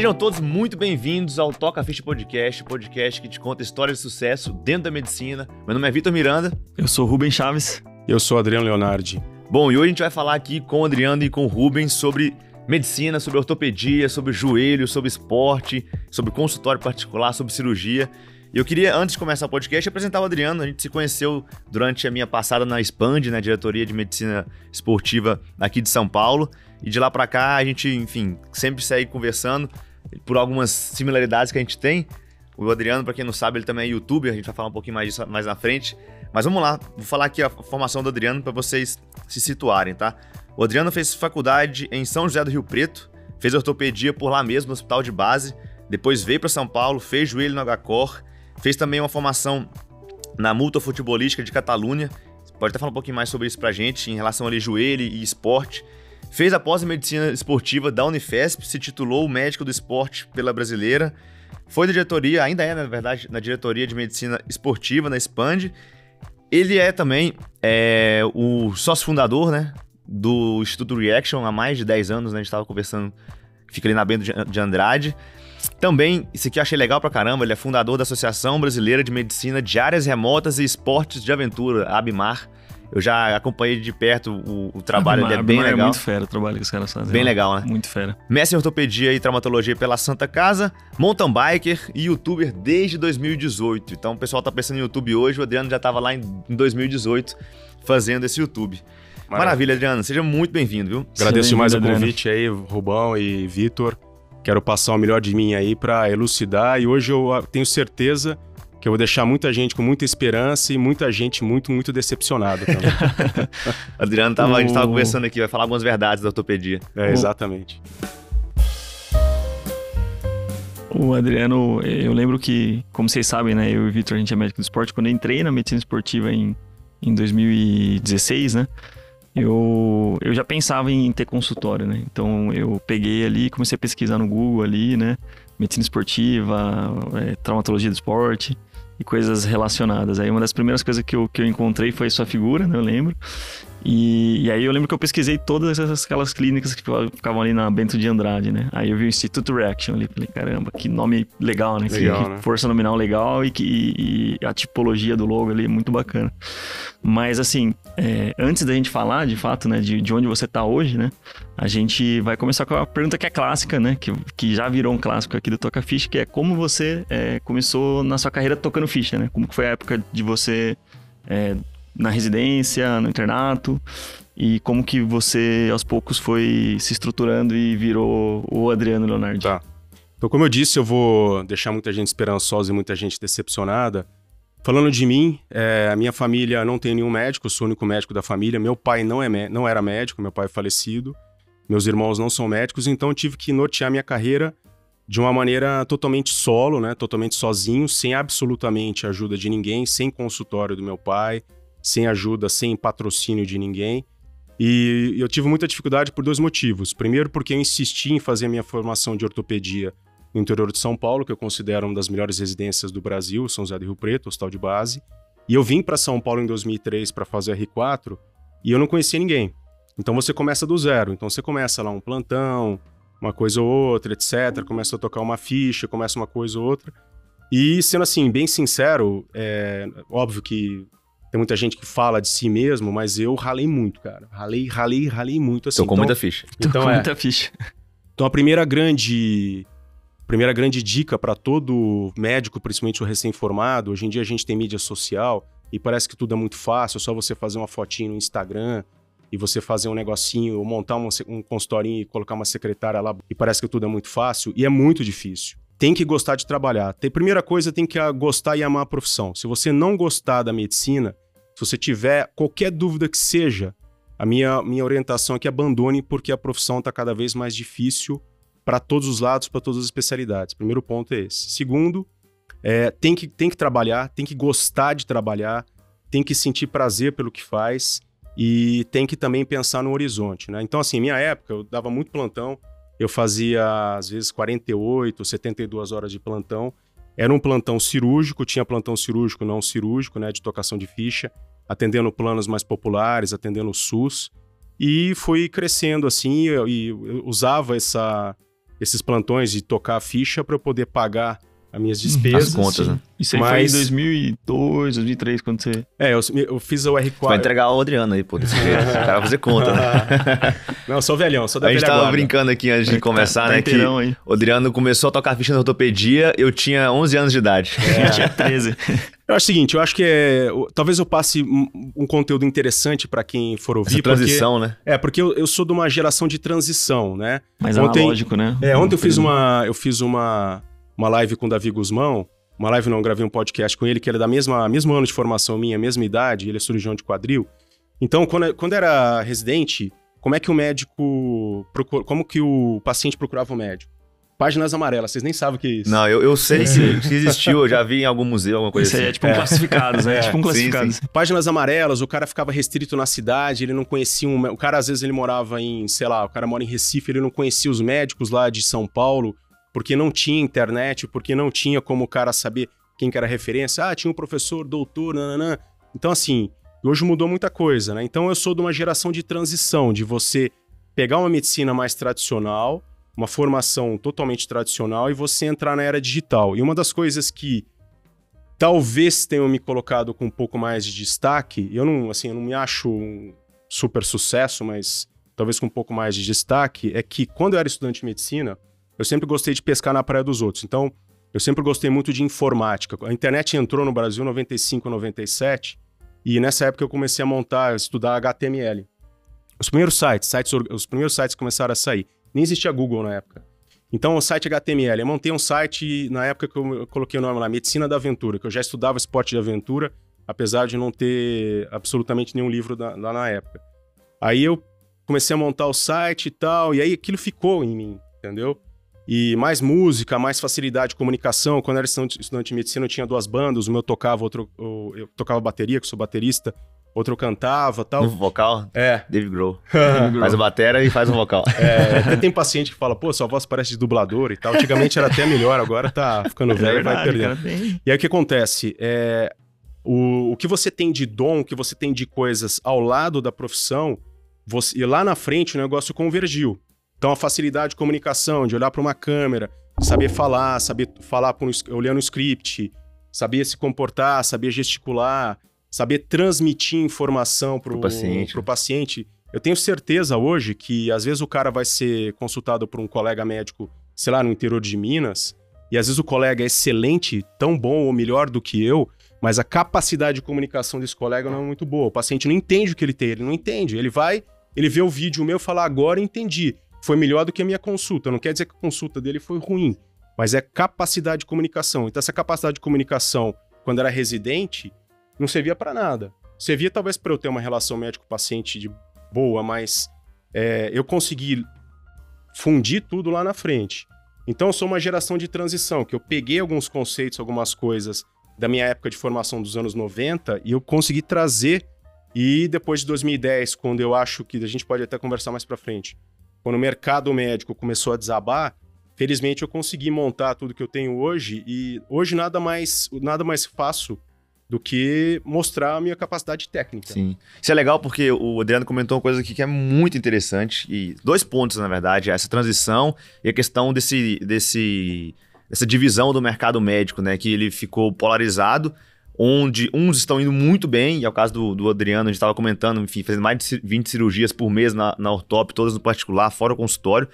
Sejam todos muito bem-vindos ao Toca Ficha Podcast, podcast que te conta histórias de sucesso dentro da medicina. Meu nome é Vitor Miranda. Eu sou Rubem Chaves. Eu sou Adriano Leonardi. Bom, e hoje a gente vai falar aqui com o Adriano e com o Rubens sobre medicina, sobre ortopedia, sobre joelho, sobre esporte, sobre consultório particular, sobre cirurgia. E eu queria, antes de começar o podcast, apresentar o Adriano. A gente se conheceu durante a minha passada na Expand, na diretoria de medicina esportiva aqui de São Paulo. E de lá para cá, a gente, enfim, sempre segue conversando por algumas similaridades que a gente tem. O Adriano, para quem não sabe, ele também é youtuber, a gente vai falar um pouquinho mais disso mais na frente. Mas vamos lá, vou falar aqui a formação do Adriano para vocês se situarem, tá? O Adriano fez faculdade em São José do Rio Preto, fez ortopedia por lá mesmo, no hospital de base, depois veio para São Paulo, fez joelho no HCOR, Fez também uma formação na multa futebolística de Catalunha. Pode até falar um pouquinho mais sobre isso pra gente, em relação ali joelho e esporte. Fez a pós-medicina esportiva da Unifesp, se titulou médico do esporte pela brasileira. Foi da diretoria, ainda é, na verdade, na diretoria de medicina esportiva na Expand. Ele é também é, o sócio fundador, né, do Instituto Reaction há mais de 10 anos, né? A gente estava conversando, fica ali na Bento de Andrade. Também, isso aqui eu achei legal pra caramba, ele é fundador da Associação Brasileira de Medicina de Áreas Remotas e Esportes de Aventura, ABMAR. Eu já acompanhei de perto o, o trabalho, Abimar, ele é bem Abimar legal. É muito fera o trabalho que os caras fazem. Bem legal, né? Muito fera. Mestre em ortopedia e traumatologia pela Santa Casa, mountain biker e youtuber desde 2018. Então o pessoal tá pensando em YouTube hoje, o Adriano já tava lá em 2018 fazendo esse YouTube. Maravilha, Maravilha Adriano. Seja muito bem-vindo, viu? Agradeço demais o convite aí, Rubão e Vitor. Quero passar o melhor de mim aí para elucidar e hoje eu tenho certeza que eu vou deixar muita gente com muita esperança e muita gente muito, muito decepcionada também. Adriano, tava, o... a gente estava conversando aqui, vai falar algumas verdades da ortopedia. É, exatamente. O Adriano, eu lembro que, como vocês sabem, né, eu e o Vitor, a gente é médico do esporte, quando eu entrei na medicina esportiva em, em 2016, né, eu, eu já pensava em ter consultório, né? Então eu peguei ali, comecei a pesquisar no Google ali, né? Medicina esportiva, é, traumatologia do esporte e coisas relacionadas. Aí uma das primeiras coisas que eu, que eu encontrei foi sua figura, né? Eu lembro. E, e, aí eu lembro que eu pesquisei todas essas, aquelas clínicas que ficavam ali na Bento de Andrade, né? Aí eu vi o Instituto Reaction ali, falei, caramba, que nome legal, né? Legal, que, né? força nominal legal e, que, e, e, a tipologia do logo ali é muito bacana. Mas assim, é, antes da gente falar, de fato, né, de, de onde você está hoje, né? A gente vai começar com a pergunta que é clássica, né? Que, que já virou um clássico aqui do Toca Ficha, que é como você é, começou na sua carreira tocando ficha, né? Como foi a época de você... É, na residência, no internato, e como que você aos poucos foi se estruturando e virou o Adriano Leonardo. Tá. Então, como eu disse, eu vou deixar muita gente esperançosa e muita gente decepcionada. Falando de mim, é, a minha família não tem nenhum médico, eu sou o único médico da família. Meu pai não, é, não era médico, meu pai é falecido. Meus irmãos não são médicos, então tive que nortear minha carreira de uma maneira totalmente solo, né? Totalmente sozinho, sem absolutamente ajuda de ninguém, sem consultório do meu pai, sem ajuda, sem patrocínio de ninguém. E eu tive muita dificuldade por dois motivos. Primeiro, porque eu insisti em fazer minha formação de ortopedia no interior de São Paulo, que eu considero uma das melhores residências do Brasil, São José do Rio Preto, hospital de base. E eu vim para São Paulo em 2003 para fazer R4 e eu não conhecia ninguém. Então você começa do zero. Então você começa lá um plantão, uma coisa ou outra, etc. Começa a tocar uma ficha, começa uma coisa ou outra. E sendo assim, bem sincero, é óbvio que tem muita gente que fala de si mesmo, mas eu ralei muito, cara. Ralei, ralei, ralei muito. Assim. Tô com então, muita ficha. Então, Tô com é. muita ficha. Então a primeira grande primeira grande dica para todo médico, principalmente o recém-formado, hoje em dia a gente tem mídia social e parece que tudo é muito fácil, é só você fazer uma fotinho no Instagram e você fazer um negocinho, ou montar um, um consultorinho e colocar uma secretária lá e parece que tudo é muito fácil e é muito difícil tem que gostar de trabalhar. Tem, primeira coisa, tem que gostar e amar a profissão. Se você não gostar da medicina, se você tiver qualquer dúvida que seja, a minha, minha orientação é que abandone, porque a profissão está cada vez mais difícil para todos os lados, para todas as especialidades. Primeiro ponto é esse. Segundo, é, tem, que, tem que trabalhar, tem que gostar de trabalhar, tem que sentir prazer pelo que faz e tem que também pensar no horizonte. Né? Então, assim, minha época, eu dava muito plantão, eu fazia, às vezes, 48, 72 horas de plantão. Era um plantão cirúrgico, tinha plantão cirúrgico, não cirúrgico, né, de tocação de ficha, atendendo planos mais populares, atendendo o SUS. E fui crescendo assim, e usava essa, esses plantões e tocar a ficha para eu poder pagar as minhas despesas. As contas, né? Isso aí Mas- foi em 2002, 2003, quando você... É, eu, eu fiz o R4. Vai entregar o Adriano aí, pô, desse jeito. O cara vai fazer conta, né? Não, eu sou velhão, sou da A gente tava guarda. brincando aqui antes de começar, tá, tá né? Que aí. o Adriano começou a tocar ficha na ortopedia, eu tinha 11 anos de idade. É. Tinha 13. Eu acho o seguinte, eu acho que é. Talvez eu passe um, um conteúdo interessante para quem for ouvir. Essa transição, né? Porque, é, porque eu, eu sou de uma geração de transição, né? Mais Ontem- analógico, né? É, ontem eu fiz Foi- uma, eu fiz uma, uma live com o Davi Guzmão. Uma live não, eu gravei um podcast com ele, que ele é da mesma mesmo ano de formação minha, mesma idade, ele é cirurgião de quadril. Então, quando, quando era residente, como é que o médico. Procura, como que o paciente procurava o médico? Páginas amarelas, vocês nem sabem o que é isso. Não, eu, eu sei que, que existiu, eu já vi em algum museu, alguma coisa Isso aí assim. é tipo um classificados, né? É, tipo um sim, classificados. Páginas amarelas, o cara ficava restrito na cidade, ele não conhecia um. O cara, às vezes, ele morava em, sei lá, o cara mora em Recife, ele não conhecia os médicos lá de São Paulo, porque não tinha internet, porque não tinha como o cara saber quem que era referência. Ah, tinha um professor, doutor, nananã. Então, assim, hoje mudou muita coisa, né? Então, eu sou de uma geração de transição, de você pegar uma medicina mais tradicional, uma formação totalmente tradicional, e você entrar na era digital. E uma das coisas que talvez tenham me colocado com um pouco mais de destaque. Eu não, assim, eu não me acho um super sucesso, mas talvez com um pouco mais de destaque, é que quando eu era estudante de medicina, eu sempre gostei de pescar na praia dos outros. Então, eu sempre gostei muito de informática. A internet entrou no Brasil em 95, 97, e nessa época eu comecei a montar, a estudar HTML. Os primeiros sites, sites, os primeiros sites começaram a sair. Nem existia Google na época. Então, o site HTML. Eu montei um site na época que eu coloquei o nome lá, Medicina da Aventura, que eu já estudava esporte de aventura, apesar de não ter absolutamente nenhum livro da- lá na época. Aí eu comecei a montar o site e tal, e aí aquilo ficou em mim, entendeu? E mais música, mais facilidade de comunicação. Quando eu era estudante de medicina, eu tinha duas bandas, o meu tocava, outro eu tocava bateria, que eu sou baterista, outro eu cantava tal. No vocal, É. Dave Grohl. Faz a batera e faz o vocal. É, até tem paciente que fala, pô, sua voz parece de dublador e tal. Antigamente era até melhor, agora tá ficando É velho e vai perdendo. E aí o que acontece? É, o, o que você tem de dom, o que você tem de coisas ao lado da profissão, você, e lá na frente o negócio convergiu. Então a facilidade de comunicação, de olhar para uma câmera, saber falar, saber falar por olhando o script, saber se comportar, saber gesticular, saber transmitir informação para Pro o paciente. pro paciente. Eu tenho certeza hoje que às vezes o cara vai ser consultado por um colega médico, sei lá, no interior de Minas, e às vezes o colega é excelente, tão bom ou melhor do que eu, mas a capacidade de comunicação desse colega não é muito boa. O paciente não entende o que ele tem, ele não entende. Ele vai, ele vê o vídeo meu e fala, agora entendi. Foi melhor do que a minha consulta. Não quer dizer que a consulta dele foi ruim, mas é capacidade de comunicação. Então, essa capacidade de comunicação, quando era residente, não servia para nada. Servia talvez para eu ter uma relação médico-paciente de boa, mas é, eu consegui fundir tudo lá na frente. Então, eu sou uma geração de transição, que eu peguei alguns conceitos, algumas coisas da minha época de formação dos anos 90 e eu consegui trazer. E depois de 2010, quando eu acho que a gente pode até conversar mais para frente, quando o mercado médico começou a desabar, felizmente eu consegui montar tudo que eu tenho hoje e hoje nada mais nada mais faço do que mostrar a minha capacidade técnica. Sim. Isso é legal porque o Adriano comentou uma coisa aqui que é muito interessante. E dois pontos, na verdade, essa transição e a questão desse, desse, dessa divisão do mercado médico, né? Que ele ficou polarizado, onde uns estão indo muito bem, e é o caso do, do Adriano, a gente estava comentando, enfim, fazendo mais de ci- 20 cirurgias por mês na, na ortop, todas no particular, fora o consultório.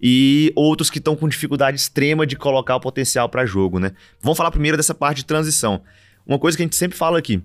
E outros que estão com dificuldade extrema de colocar o potencial para jogo, né? Vamos falar primeiro dessa parte de transição. Uma coisa que a gente sempre fala aqui,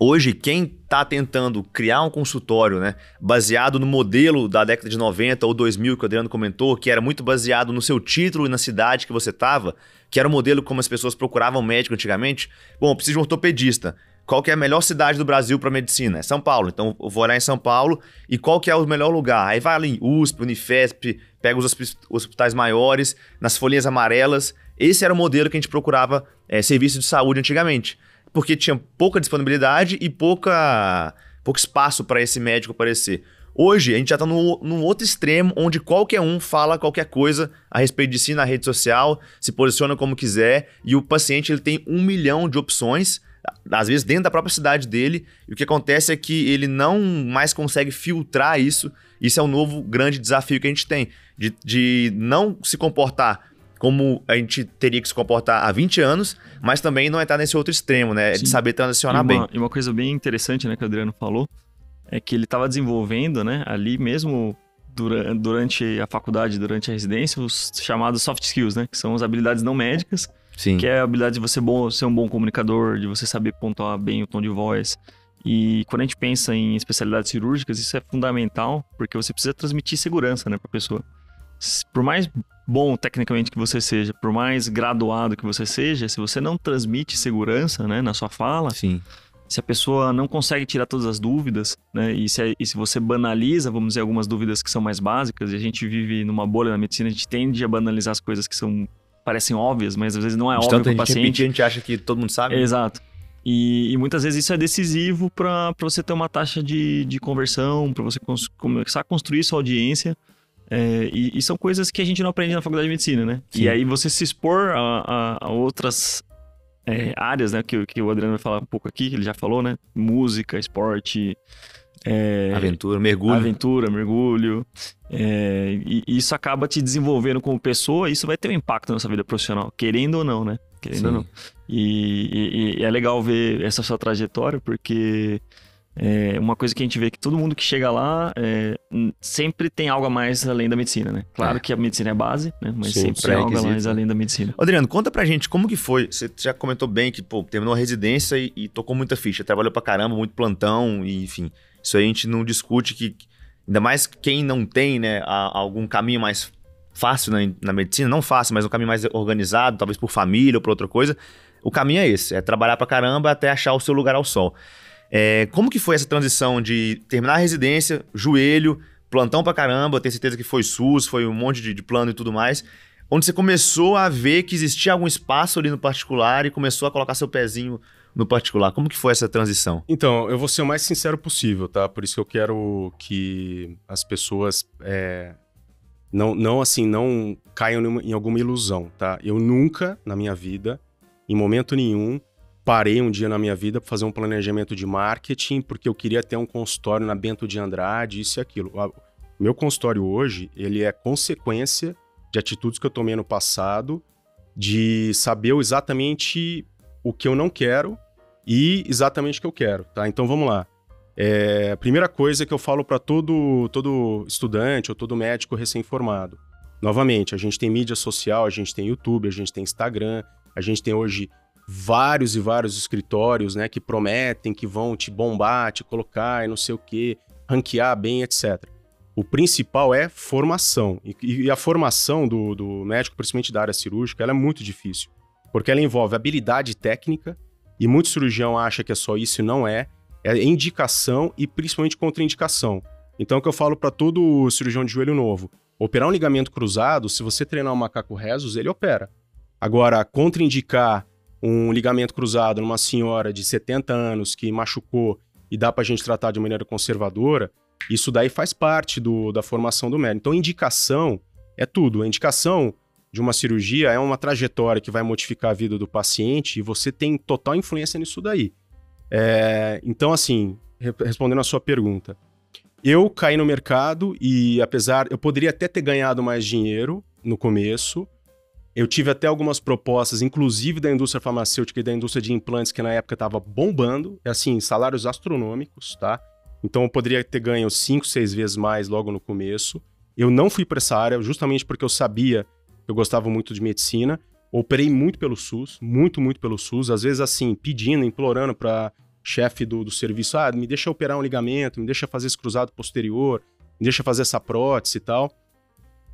Hoje, quem está tentando criar um consultório, né, baseado no modelo da década de 90 ou 2000 que o Adriano comentou, que era muito baseado no seu título e na cidade que você estava, que era o modelo como as pessoas procuravam médico antigamente. Bom, eu preciso de um ortopedista. Qual que é a melhor cidade do Brasil para medicina? É São Paulo. Então, eu vou olhar em São Paulo e qual que é o melhor lugar? Aí vai ali USP, Unifesp, pega os hospi- hospitais maiores, nas folhinhas amarelas. Esse era o modelo que a gente procurava é, serviço de saúde antigamente porque tinha pouca disponibilidade e pouca, pouco espaço para esse médico aparecer. Hoje, a gente já está num outro extremo, onde qualquer um fala qualquer coisa a respeito de si na rede social, se posiciona como quiser, e o paciente ele tem um milhão de opções às vezes dentro da própria cidade dele, e o que acontece é que ele não mais consegue filtrar isso. Isso é um novo grande desafio que a gente tem, de, de não se comportar como a gente teria que se comportar há 20 anos, mas também não entrar nesse outro extremo, né? Sim. De saber transicionar e uma, bem. E uma coisa bem interessante, né, que o Adriano falou, é que ele estava desenvolvendo, né, ali mesmo durante, durante a faculdade, durante a residência, os chamados soft skills, né, que são as habilidades não médicas, Sim. que é a habilidade de você bom, ser um bom comunicador, de você saber pontuar bem o tom de voz. E quando a gente pensa em especialidades cirúrgicas, isso é fundamental, porque você precisa transmitir segurança, né, para a pessoa. Por mais bom tecnicamente que você seja, por mais graduado que você seja, se você não transmite segurança, né, na sua fala, Sim se a pessoa não consegue tirar todas as dúvidas, né? E se, e se você banaliza, vamos dizer, algumas dúvidas que são mais básicas, e a gente vive numa bolha na medicina, a gente tende a banalizar as coisas que são parecem óbvias, mas às vezes não é De óbvio para o paciente. Repetir, a gente acha que todo mundo sabe. Exato. E, e, muitas vezes isso é decisivo para você ter uma taxa de, de conversão, para você começar a construir sua audiência. É, e, e, são coisas que a gente não aprende na faculdade de medicina, né? Sim. E aí você se expor a, a, a outras é, áreas, né? Que, que o Adriano vai falar um pouco aqui, que ele já falou, né? Música, esporte. É, aventura, mergulho. Aventura, mergulho. É, e isso acaba te desenvolvendo como pessoa, e isso vai ter um impacto na sua vida profissional, querendo ou não, né? Querendo Sim. ou não. E, e, e, é legal ver essa sua trajetória, porque é uma coisa que a gente vê que todo mundo que chega lá é, sempre tem algo a mais além da medicina, né? Claro é. que a medicina é base, né? Mas Sim, sempre tem algo a mais além da medicina. Adriano, conta pra gente como que foi. Você já comentou bem que, pô, terminou a residência e, e tocou muita ficha, trabalhou pra caramba, muito plantão, e, enfim. Isso aí a gente não discute que. Ainda mais quem não tem, né, algum caminho mais fácil na, na medicina, não fácil, mas um caminho mais organizado, talvez por família ou por outra coisa. O caminho é esse, é trabalhar pra caramba até achar o seu lugar ao sol. É, como que foi essa transição de terminar a residência, joelho, plantão pra caramba, tenho certeza que foi SUS, foi um monte de, de plano e tudo mais, onde você começou a ver que existia algum espaço ali no particular e começou a colocar seu pezinho no particular. Como que foi essa transição? Então, eu vou ser o mais sincero possível, tá? Por isso que eu quero que as pessoas é, não, não assim, não caiam em alguma ilusão, tá? Eu nunca, na minha vida, em momento nenhum, parei um dia na minha vida para fazer um planejamento de marketing, porque eu queria ter um consultório na Bento de Andrade, isso e aquilo. O meu consultório hoje, ele é consequência de atitudes que eu tomei no passado, de saber exatamente o que eu não quero e exatamente o que eu quero, tá? Então vamos lá. É, a primeira coisa que eu falo para todo, todo estudante ou todo médico recém-formado. Novamente, a gente tem mídia social, a gente tem YouTube, a gente tem Instagram, a gente tem hoje vários e vários escritórios, né, que prometem que vão te bombar, te colocar e não sei o que, ranquear bem, etc. O principal é formação. E, e a formação do, do, médico, principalmente da área cirúrgica, ela é muito difícil. Porque ela envolve habilidade técnica, e muito cirurgião acha que é só isso e não é. É indicação e principalmente contraindicação. Então, o que eu falo para todo cirurgião de joelho novo: operar um ligamento cruzado, se você treinar um macaco rezos, ele opera. Agora, contraindicar um ligamento cruzado numa senhora de 70 anos que machucou e dá para a gente tratar de maneira conservadora, isso daí faz parte do, da formação do médico. Então, indicação é tudo. A indicação de uma cirurgia é uma trajetória que vai modificar a vida do paciente e você tem total influência nisso daí. É, então, assim, respondendo a sua pergunta, eu caí no mercado e, apesar, eu poderia até ter ganhado mais dinheiro no começo, eu tive até algumas propostas, inclusive da indústria farmacêutica e da indústria de implantes, que na época estava bombando, assim, salários astronômicos, tá? Então eu poderia ter ganho cinco, seis vezes mais logo no começo. Eu não fui para essa área justamente porque eu sabia que eu gostava muito de medicina. Operei muito pelo SUS, muito, muito pelo SUS. Às vezes, assim, pedindo, implorando para chefe do, do serviço: ah, me deixa operar um ligamento, me deixa fazer esse cruzado posterior, me deixa fazer essa prótese e tal.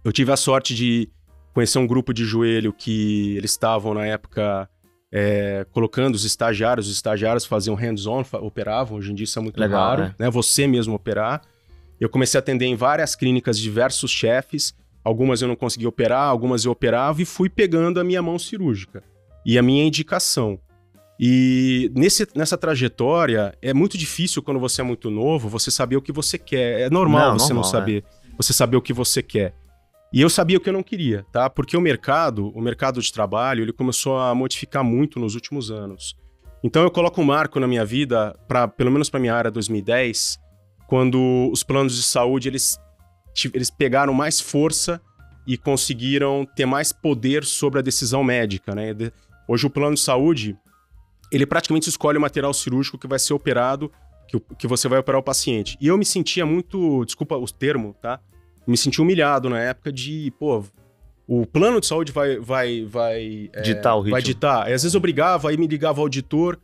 Eu tive a sorte de conhecer um grupo de joelho que eles estavam na época é, colocando os estagiários, os estagiários faziam hands-on, operavam, hoje em dia isso é muito Legal, raro, né? né? Você mesmo operar. Eu comecei a atender em várias clínicas diversos chefes, algumas eu não conseguia operar, algumas eu operava e fui pegando a minha mão cirúrgica e a minha indicação. E nesse, nessa trajetória, é muito difícil quando você é muito novo, você saber o que você quer. É normal não, você normal, não saber, né? você saber o que você quer. E eu sabia o que eu não queria, tá? Porque o mercado, o mercado de trabalho, ele começou a modificar muito nos últimos anos. Então eu coloco um marco na minha vida, pra, pelo menos para minha área 2010, quando os planos de saúde eles, eles pegaram mais força e conseguiram ter mais poder sobre a decisão médica. Né? Hoje o plano de saúde ele praticamente escolhe o material cirúrgico que vai ser operado, que, que você vai operar o paciente. E eu me sentia muito, desculpa o termo, tá? Me senti humilhado na época de, pô, o plano de saúde vai vai vai é, ditar o ritmo. vai ditar. às vezes eu brigava, aí me ligava o auditor,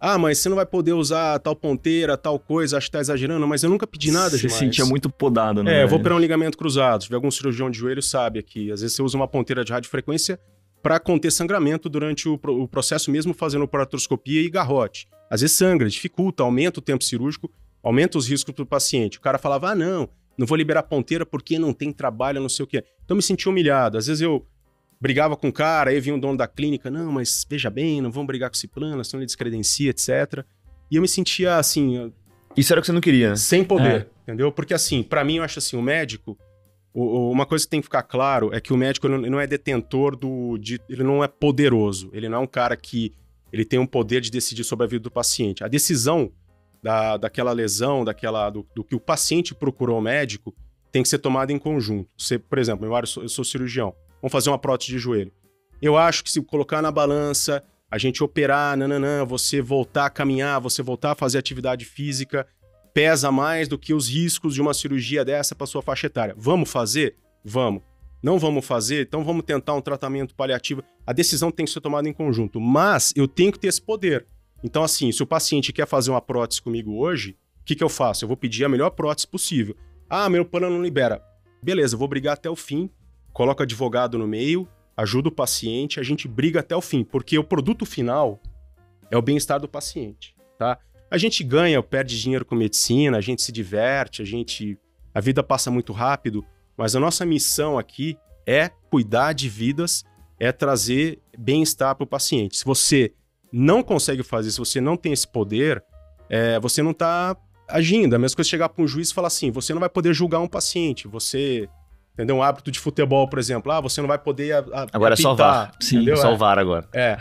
ah, mas você não vai poder usar tal ponteira, tal coisa, acho que tá exagerando, mas eu nunca pedi nada Você demais. se sentia muito podado, né? É, eu vou operar um ligamento cruzado. Se tiver algum cirurgião de joelho, sabe aqui. Às vezes você usa uma ponteira de radiofrequência para conter sangramento durante o, o, processo mesmo fazendo paratroscopia e garrote. Às vezes sangra, dificulta, aumenta o tempo cirúrgico, aumenta os riscos para o paciente. O cara falava, ah, não, não vou liberar ponteira porque não tem trabalho, não sei o quê. Então me senti humilhado. Às vezes eu brigava com o cara, aí vinha o dono da clínica, não, mas veja bem, não vamos brigar com esse plano, senão ele descredencia, etc. E eu me sentia assim... Isso era o que você não queria, né? Sem poder, é. entendeu? Porque assim, para mim eu acho assim, o médico, uma coisa que tem que ficar claro é que o médico não, não é detentor do... De, ele não é poderoso, ele não é um cara que ele tem um poder de decidir sobre a vida do paciente. A decisão da, daquela lesão, daquela do, do que o paciente procurou ao médico, tem que ser tomada em conjunto. Você, por exemplo, eu sou, eu sou cirurgião. Vamos fazer uma prótese de joelho. Eu acho que se colocar na balança, a gente operar, nananã, você voltar a caminhar, você voltar a fazer atividade física, pesa mais do que os riscos de uma cirurgia dessa para sua faixa etária. Vamos fazer? Vamos. Não vamos fazer? Então vamos tentar um tratamento paliativo. A decisão tem que ser tomada em conjunto, mas eu tenho que ter esse poder. Então, assim, se o paciente quer fazer uma prótese comigo hoje, o que, que eu faço? Eu vou pedir a melhor prótese possível. Ah, meu plano não libera. Beleza, eu vou brigar até o fim coloca advogado no meio, ajuda o paciente, a gente briga até o fim, porque o produto final é o bem-estar do paciente, tá? A gente ganha ou perde dinheiro com medicina, a gente se diverte, a gente a vida passa muito rápido, mas a nossa missão aqui é cuidar de vidas, é trazer bem-estar para o paciente. Se você não consegue fazer, se você não tem esse poder, é, você não está agindo. A mesma coisa chegar para um juiz e falar assim: você não vai poder julgar um paciente, você entendeu? Um hábito de futebol, por exemplo. Ah, você não vai poder a, a, Agora apitar, é só VAR. Sim, entendeu? só o VAR agora. É.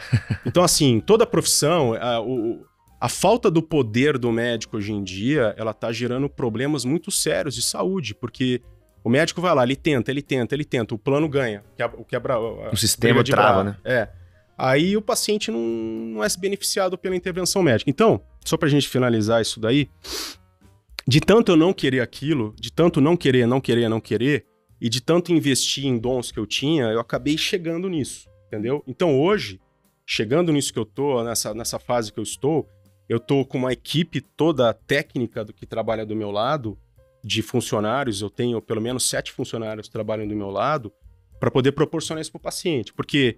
Então, assim, toda profissão, a, o, a falta do poder do médico hoje em dia, ela tá gerando problemas muito sérios de saúde, porque o médico vai lá, ele tenta, ele tenta, ele tenta, o plano ganha. o quebra, o sistema trava, né? É. Aí o paciente não, não é beneficiado pela intervenção médica. Então, só pra gente finalizar isso daí, de tanto eu não querer aquilo, de tanto não querer, não querer, não querer, e de tanto investir em dons que eu tinha, eu acabei chegando nisso, entendeu? Então hoje, chegando nisso que eu tô, nessa, nessa fase que eu estou, eu tô com uma equipe toda técnica do que trabalha do meu lado, de funcionários, eu tenho pelo menos sete funcionários que trabalham do meu lado, para poder proporcionar isso para o paciente. Porque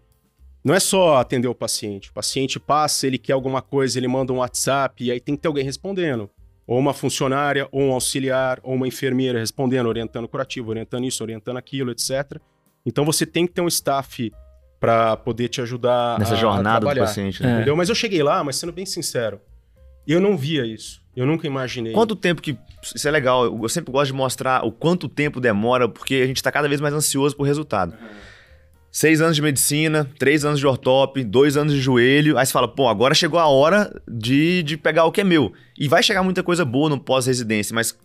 não é só atender o paciente. O paciente passa, ele quer alguma coisa, ele manda um WhatsApp, e aí tem que ter alguém respondendo ou uma funcionária, ou um auxiliar, ou uma enfermeira respondendo, orientando curativo, orientando isso, orientando aquilo, etc. Então você tem que ter um staff para poder te ajudar nessa a, jornada a do paciente, né? entendeu? Mas eu cheguei lá, mas sendo bem sincero, eu não via isso. Eu nunca imaginei. Quanto tempo que. Isso é legal. Eu sempre gosto de mostrar o quanto tempo demora, porque a gente está cada vez mais ansioso por resultado. Uhum. Seis anos de medicina, três anos de ortop, dois anos de joelho. Aí você fala, pô, agora chegou a hora de, de pegar o que é meu. E vai chegar muita coisa boa no pós-residência, mas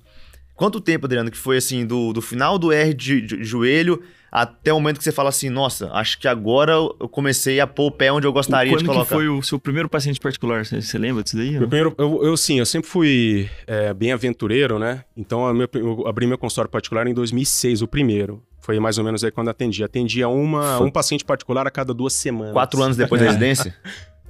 quanto tempo, Adriano, que foi assim, do, do final do R de, de, de, joelho até o momento que você fala assim, nossa, acho que agora eu comecei a pôr o pé onde eu gostaria Quando de colocar. Quando foi o seu primeiro paciente particular? Você, você lembra disso daí? Meu primeiro, eu, eu, sim, eu sempre fui é, bem aventureiro, né? Então eu, eu abri meu consultório particular em 2006, o primeiro. Foi mais ou menos aí quando atendi. Atendia uma, um paciente particular a cada duas semanas. Quatro anos depois da residência?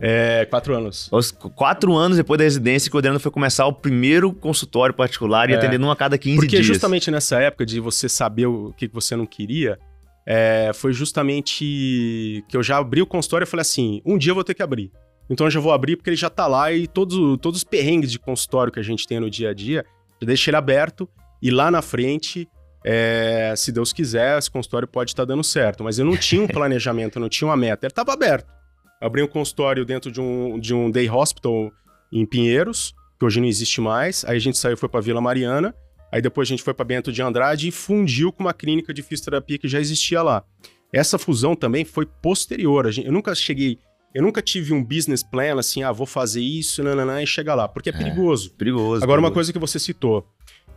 É, quatro anos. Os quatro anos depois da residência que o Adriano foi começar o primeiro consultório particular e é, atendendo um a cada 15 porque dias. Porque justamente nessa época de você saber o que você não queria, é, foi justamente que eu já abri o consultório e falei assim, um dia eu vou ter que abrir. Então eu já vou abrir porque ele já tá lá e todos, todos os perrengues de consultório que a gente tem no dia a dia, eu deixo ele aberto e lá na frente é, se Deus quiser, esse consultório pode estar dando certo. Mas eu não tinha um planejamento, eu não tinha uma meta. Ele estava aberto. Abri um consultório dentro de um, de um day hospital em Pinheiros, que hoje não existe mais. Aí a gente saiu foi para Vila Mariana. Aí depois a gente foi para Bento de Andrade e fundiu com uma clínica de fisioterapia que já existia lá. Essa fusão também foi posterior. Gente, eu nunca cheguei Eu nunca tive um business plan assim, ah, vou fazer isso, nananã, e chegar lá, porque é, é perigoso. Perigoso. Agora, perigoso. uma coisa que você citou,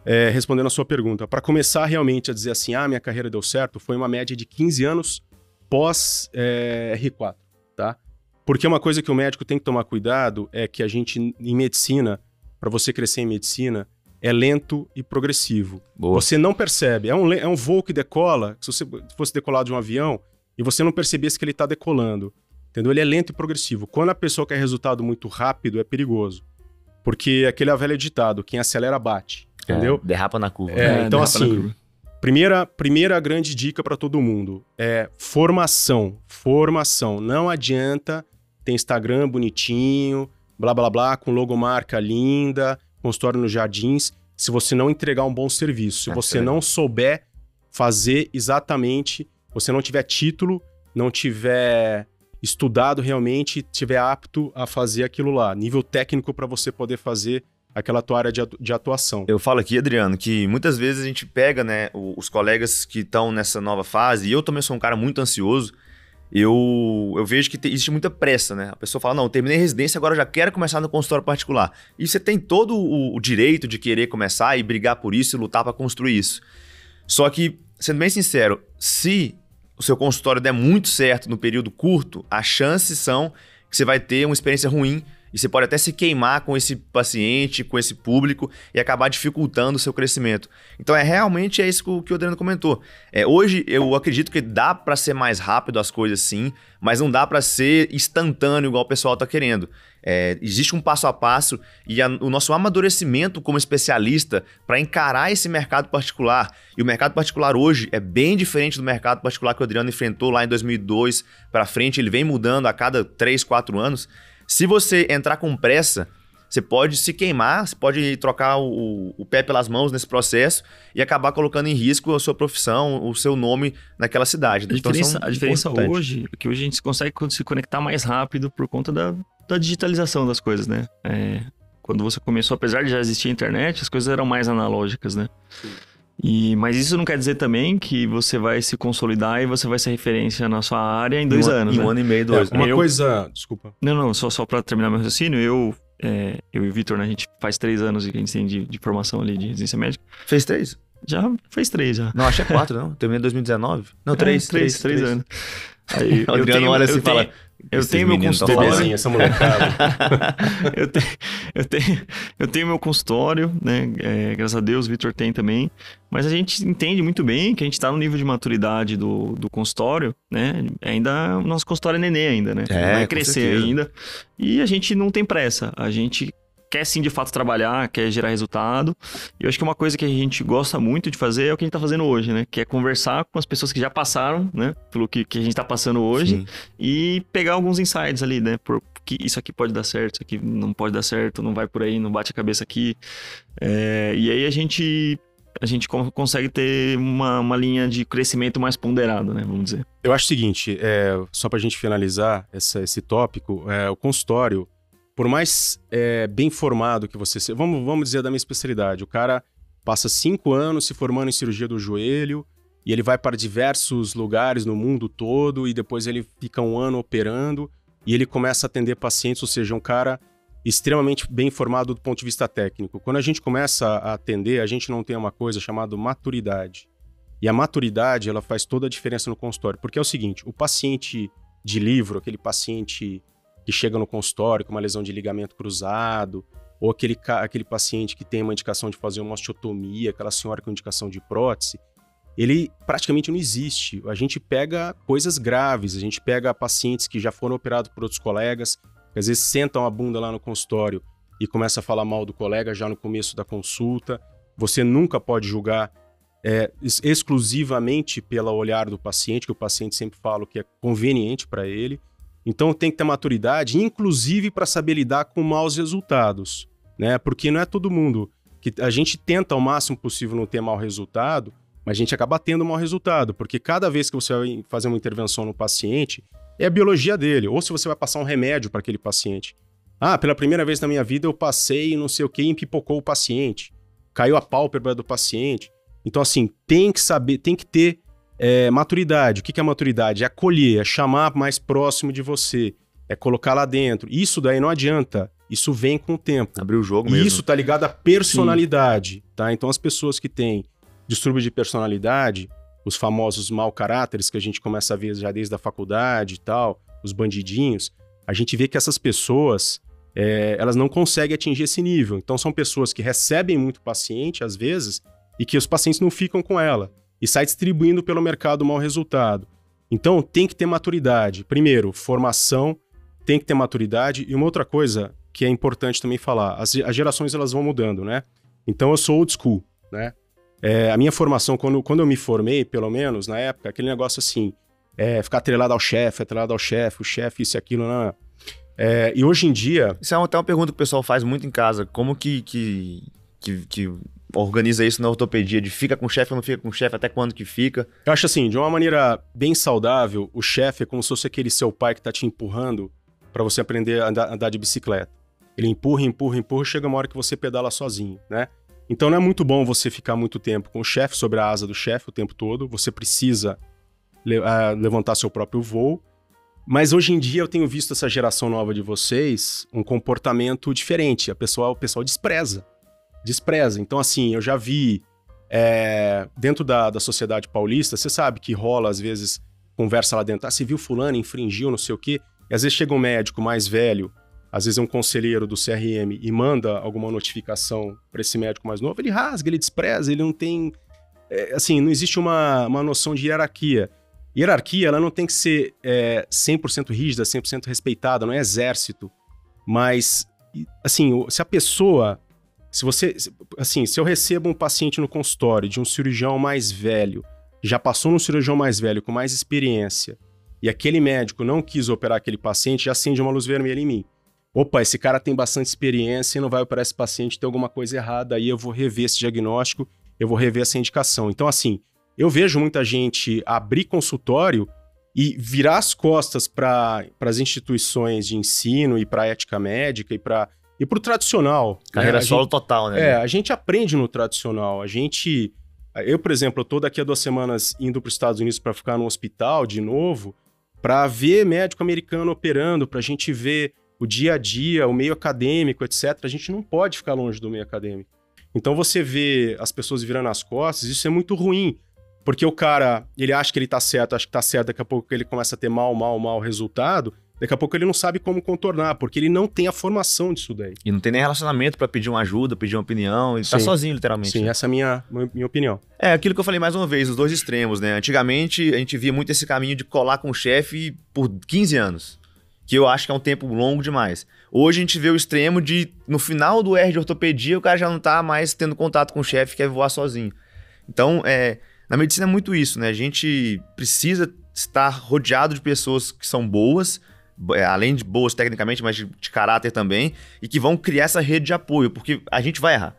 é, respondendo a sua pergunta, para começar realmente a dizer assim, ah, minha carreira deu certo, foi uma média de 15 anos pós é, R4, tá? Porque uma coisa que o médico tem que tomar cuidado é que a gente, em medicina, para você crescer em medicina, é lento e progressivo. Boa. Você não percebe. É um, é um voo que decola, se você fosse decolar de um avião, e você não percebesse que ele está decolando. Entendeu? Ele é lento e progressivo. Quando a pessoa quer resultado muito rápido, é perigoso. Porque aquele é o velho ditado, quem acelera bate. Entendeu? É, derrapa na curva. É, então, assim, primeira, primeira grande dica para todo mundo é formação. Formação. Não adianta ter Instagram bonitinho, blá blá blá, com logomarca linda, consultório nos jardins, se você não entregar um bom serviço. Se é você não souber fazer exatamente, você não tiver título, não tiver estudado realmente, tiver apto a fazer aquilo lá, nível técnico para você poder fazer aquela tua área de, atuação. Eu falo aqui, Adriano, que muitas vezes a gente pega, né, os colegas que estão nessa nova fase, e eu também sou um cara muito ansioso, eu, eu vejo que existe muita pressa, né? A pessoa fala, não, terminei residência, agora já quero começar no consultório particular. E você tem todo o, o direito de querer começar e brigar por isso e lutar para construir isso. Só que, sendo bem sincero, se o seu consultório der muito certo no período curto, as chances são que você vai ter uma experiência ruim e você pode até se queimar com esse paciente, com esse público e acabar dificultando o seu crescimento. Então é realmente é isso que o Adriano comentou. É, hoje eu acredito que dá para ser mais rápido as coisas sim, mas não dá para ser instantâneo igual o pessoal está querendo. É, existe um passo a passo e a, o nosso amadurecimento como especialista para encarar esse mercado particular. E o mercado particular hoje é bem diferente do mercado particular que o Adriano enfrentou lá em 2002 para frente. Ele vem mudando a cada 3, 4 anos. Se você entrar com pressa, você pode se queimar, você pode trocar o, o, pé pelas mãos nesse processo e acabar colocando em risco a sua profissão, o seu nome naquela cidade. A então, diferença, a diferença hoje é que hoje a gente consegue se conectar mais rápido por conta da, da digitalização das coisas, né? É, quando você começou, apesar de já existir a internet, as coisas eram mais analógicas, né? Sim. E, mas isso não quer dizer também que você vai se consolidar e você vai ser referência na sua área em dois um, anos. Em né? um ano e meio, dois. É, uma eu, coisa. Desculpa. Não, não, só, só para terminar meu raciocínio, eu, é, eu e o Vitor, né, a gente faz três anos que a gente tem de, de formação ali de residência médica. Fez três? Já fez três, já. Não, achei é quatro, não. Terminei em 2019. Não, é, três, três, três, três, anos. Aí, o Adriano tenho, olha assim e fala. Eu tenho meu consultório. essa molecada. eu, tenho, eu, tenho, eu tenho meu consultório, né? É, graças a Deus, o Vitor tem também. Mas a gente entende muito bem que a gente está no nível de maturidade do, do consultório, né? Ainda, o nosso consultório é nenê ainda, né? É, Vai crescer ainda. E a gente não tem pressa. A gente quer sim de fato trabalhar, quer gerar resultado. E eu acho que uma coisa que a gente gosta muito de fazer é o que a gente está fazendo hoje, né? Que é conversar com as pessoas que já passaram, né? Pelo que, que a gente está passando hoje sim. e pegar alguns insights ali, né? Por que isso aqui pode dar certo, isso aqui não pode dar certo, não vai por aí, não bate a cabeça aqui. É, e aí a gente a gente consegue ter uma, uma linha de crescimento mais ponderado, né? Vamos dizer. Eu acho o seguinte, é, só para a gente finalizar essa, esse tópico, é, o consultório por mais é, bem formado que você seja, vamos, vamos dizer da minha especialidade, o cara passa cinco anos se formando em cirurgia do joelho e ele vai para diversos lugares no mundo todo e depois ele fica um ano operando e ele começa a atender pacientes, ou seja, um cara extremamente bem formado do ponto de vista técnico. Quando a gente começa a atender, a gente não tem uma coisa chamada maturidade. E a maturidade, ela faz toda a diferença no consultório, porque é o seguinte, o paciente de livro, aquele paciente que chega no consultório com uma lesão de ligamento cruzado, ou aquele, aquele paciente que tem uma indicação de fazer uma osteotomia, aquela senhora com indicação de prótese, ele praticamente não existe. A gente pega coisas graves, a gente pega pacientes que já foram operados por outros colegas, que às vezes sentam a bunda lá no consultório e começa a falar mal do colega já no começo da consulta. Você nunca pode julgar é, exclusivamente pelo olhar do paciente, que o paciente sempre fala que é conveniente para ele. Então tem que ter maturidade, inclusive para saber lidar com maus resultados, né? Porque não é todo mundo que a gente tenta ao máximo possível não ter mau resultado, mas a gente acaba tendo mau resultado, porque cada vez que você vai fazer uma intervenção no paciente, é a biologia dele, ou se você vai passar um remédio para aquele paciente. Ah, pela primeira vez na minha vida eu passei não sei o que e empipocou o paciente. Caiu a pálpebra do paciente. Então, assim, tem que saber, tem que ter é, maturidade. O que é maturidade? É acolher, é chamar mais próximo de você. é colocar lá dentro. Isso daí não adianta. Isso vem com o tempo. Abrir o jogo E mesmo. isso tá ligado à personalidade, tá? Então as pessoas que têm distúrbio de personalidade, os famosos mau caráteres que a gente começa a ver já desde a faculdade e tal, os bandidinhos, a gente vê que essas pessoas, é, elas não conseguem atingir esse nível. Então são pessoas que recebem muito paciente, às vezes, e que os pacientes não ficam com ela. E sai distribuindo pelo mercado mau resultado. Então tem que ter maturidade. Primeiro, formação, tem que ter maturidade. E uma outra coisa que é importante também falar, as, as gerações elas vão mudando, né? Então eu sou old school, né? É, a minha formação, quando, quando eu me formei, pelo menos, na época, aquele negócio assim, é, ficar atrelado ao chefe, atrelado ao chefe, o chefe, isso e aquilo, não. É, e hoje em dia, Isso é até uma pergunta que o pessoal faz muito em casa. Como que, que, que, que organiza isso na ortopedia? De fica com o chefe ou não fica com o chefe? Até quando que fica? eu acho assim, de uma maneira bem saudável, o chefe é como se fosse aquele seu pai que tá te empurrando para você aprender a andar, andar de bicicleta. Ele empurra, empurra, empurra, chega uma hora que você pedala sozinho, né? Então não é muito bom você ficar muito tempo com o chefe sobre a asa do chefe o tempo todo. Você precisa le- ah, levantar seu próprio voo. Mas hoje em dia eu tenho visto essa geração nova de vocês um comportamento diferente. A pessoa, o pessoal despreza. Despreza. Então, assim, eu já vi é, dentro da, da sociedade paulista, você sabe que rola, às vezes, conversa lá dentro. Ah, você viu fulano, infringiu, não sei o quê. E às vezes chega um médico mais velho, às vezes é um conselheiro do CRM e manda alguma notificação para esse médico mais novo, ele rasga, ele despreza, ele não tem. é, assim, não existe uma, uma noção de hierarquia. Hierarquia, ela não tem que ser é, 100% rígida, 100% respeitada, não é exército. Mas, assim, se a pessoa. Se você. Assim, se eu recebo um paciente no consultório de um cirurgião mais velho, já passou num cirurgião mais velho com mais experiência, e aquele médico não quis operar aquele paciente, já acende uma luz vermelha em mim. Opa, esse cara tem bastante experiência e não vai operar esse paciente, tem alguma coisa errada, aí eu vou rever esse diagnóstico, eu vou rever essa indicação. Então, assim, eu vejo muita gente abrir consultório e virar as costas para as instituições de ensino e para a ética médica e para e para o tradicional. né? Carreira A solo total, né? é, a gente aprende no tradicional. A gente. Eu, por exemplo, eu tô daqui a duas semanas indo para os Estados Unidos para ficar no hospital de novo, para ver médico americano operando, para a gente ver o dia a dia, o meio acadêmico, etc. A gente não pode ficar longe do meio acadêmico. Então você vê as pessoas virando as costas, isso é muito ruim. Porque o cara, ele acha que ele tá certo, acha que tá certo, daqui a pouco ele começa a ter mal, mal, mal resultado, daqui a pouco ele não sabe como contornar, porque ele não tem a formação disso daí. E não tem nem relacionamento pra pedir uma ajuda, pedir uma opinião. Ele tá Sim. sozinho, literalmente. Sim, né? essa é a minha, minha opinião. É aquilo que eu falei mais uma vez, os dois extremos, né? Antigamente a gente via muito esse caminho de colar com o chefe por 15 anos, que eu acho que é um tempo longo demais. Hoje a gente vê o extremo de, no final do R de ortopedia, o cara já não tá mais tendo contato com o chefe, quer voar sozinho. Então, é, na medicina é muito isso, né? A gente precisa estar rodeado de pessoas que são boas, além de boas tecnicamente, mas de, de caráter também, e que vão criar essa rede de apoio, porque a gente vai errar.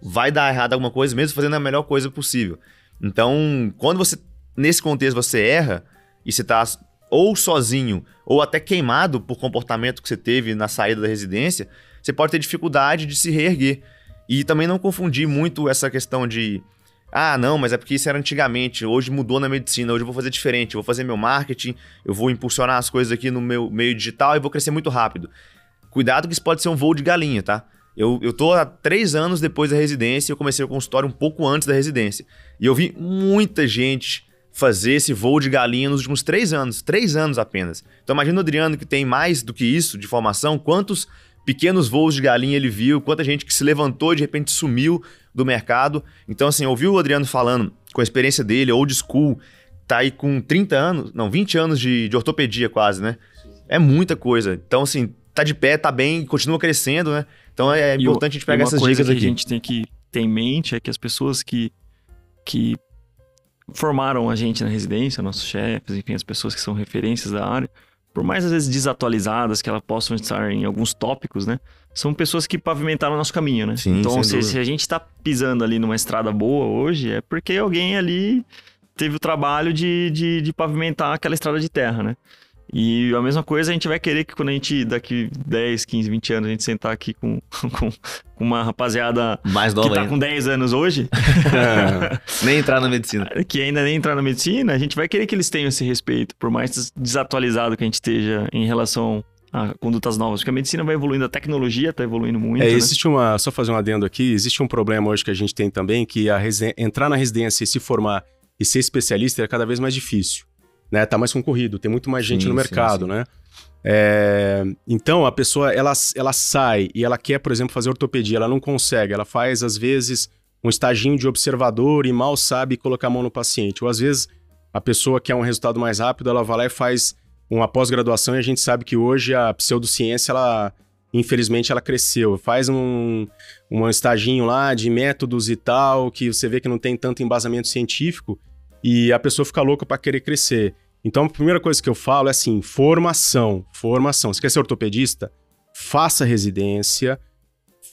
Vai dar errado alguma coisa, mesmo fazendo a melhor coisa possível. Então, quando você, nesse contexto, você erra e você tá ou sozinho, ou até queimado por comportamento que você teve na saída da residência, você pode ter dificuldade de se reerguer. E também não confundir muito essa questão de ah, não, mas é porque isso era antigamente, hoje mudou na medicina, hoje eu vou fazer diferente, eu vou fazer meu marketing, eu vou impulsionar as coisas aqui no meu meio digital e vou crescer muito rápido. Cuidado que isso pode ser um voo de galinha, tá? Eu, eu tô há três anos depois da residência, eu comecei o consultório um pouco antes da residência. E eu vi muita gente fazer esse voo de galinha nos últimos três anos, três anos apenas. Então imagina o Adriano que tem mais do que isso de formação, quantos pequenos voos de galinha ele viu, quanta gente que se levantou de repente sumiu do mercado. Então, assim, ouvir o Adriano falando com a experiência dele, old school, tá aí com 30 anos, não, 20 anos de, de ortopedia quase, né? É muita coisa. Então, assim, tá de pé, tá bem, continua crescendo, né? Então é E importante a gente pegar uma essas coisa dicas que aqui. a gente tem que ter em mente é que as pessoas que, que formaram a gente na residência, nossos chefes, enfim, as pessoas que são referências da área, por mais às vezes desatualizadas que elas possam estar em alguns tópicos, né? São pessoas que pavimentaram o nosso caminho, né? Sim, então, se, se a gente tá pisando ali numa estrada boa hoje, é porque alguém ali teve o trabalho de, de, de pavimentar aquela estrada de terra, né? E a mesma coisa a gente vai querer que quando a gente, daqui 10, 15, 20 anos, a gente sentar aqui com, com, com uma rapaziada Mais que tá ainda. com 10 anos hoje, Nem entrar na medicina. que ainda nem entrar na medicina, a gente vai querer que eles tenham esse respeito, por mais des- desatualizado que a gente esteja em relação a condutas novas? Porque a medicina vai evoluindo, a tecnologia está evoluindo muito. É, né? existe uma. Só fazer um adendo aqui, existe um problema hoje que a gente tem também, que a entrar na residência e se formar e ser especialista é cada vez mais difícil. Né? Tá mais concorrido, tem muito mais gente sim, no mercado, sim, sim. né? É... Então a pessoa ela, ela sai e ela quer, por exemplo, fazer ortopedia, ela não consegue, ela faz às vezes um estaginho de observador e mal sabe colocar a mão no paciente. Ou às vezes a pessoa quer um resultado mais rápido, ela vai lá e faz uma pós-graduação e a gente sabe que hoje a pseudociência, ela, infelizmente, ela cresceu. Faz um, um estaginho lá de métodos e tal, que você vê que não tem tanto embasamento científico e a pessoa fica louca para querer crescer. Então, a primeira coisa que eu falo é assim: formação, formação. Se quer ser ortopedista? Faça residência,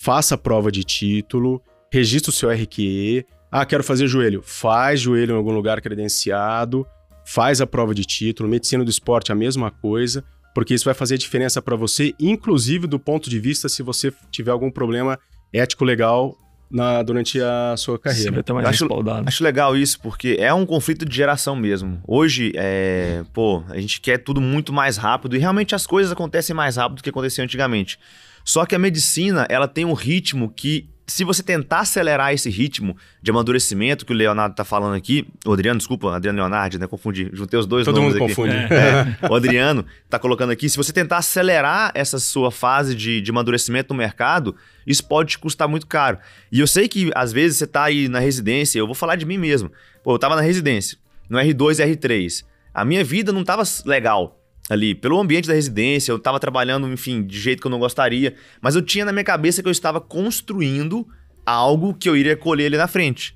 faça prova de título, registre o seu RQE. Ah, quero fazer joelho. Faz joelho em algum lugar credenciado faz a prova de título, medicina do esporte a mesma coisa, porque isso vai fazer diferença para você, inclusive do ponto de vista se você tiver algum problema ético legal na, durante a sua carreira. Você vai acho, acho legal isso, porque é um conflito de geração mesmo. Hoje, é, pô, a gente quer tudo muito mais rápido e realmente as coisas acontecem mais rápido do que acontecia antigamente. Só que a medicina, ela tem um ritmo que se você tentar acelerar esse ritmo de amadurecimento que o Leonardo tá falando aqui, o Adriano, desculpa, Adriano Leonardo, né? Confundi, juntei os dois Todo nomes mundo aqui. confunde. É, o Adriano tá colocando aqui, se você tentar acelerar essa sua fase de, de amadurecimento no mercado, isso pode te custar muito caro. E eu sei que às vezes você tá aí na residência, eu vou falar de mim mesmo. Pô, eu tava na residência, no R2 e R3. A minha vida não tava legal ali, pelo ambiente da residência, eu estava trabalhando, enfim, de jeito que eu não gostaria, mas eu tinha na minha cabeça que eu estava construindo algo que eu iria colher ali na frente.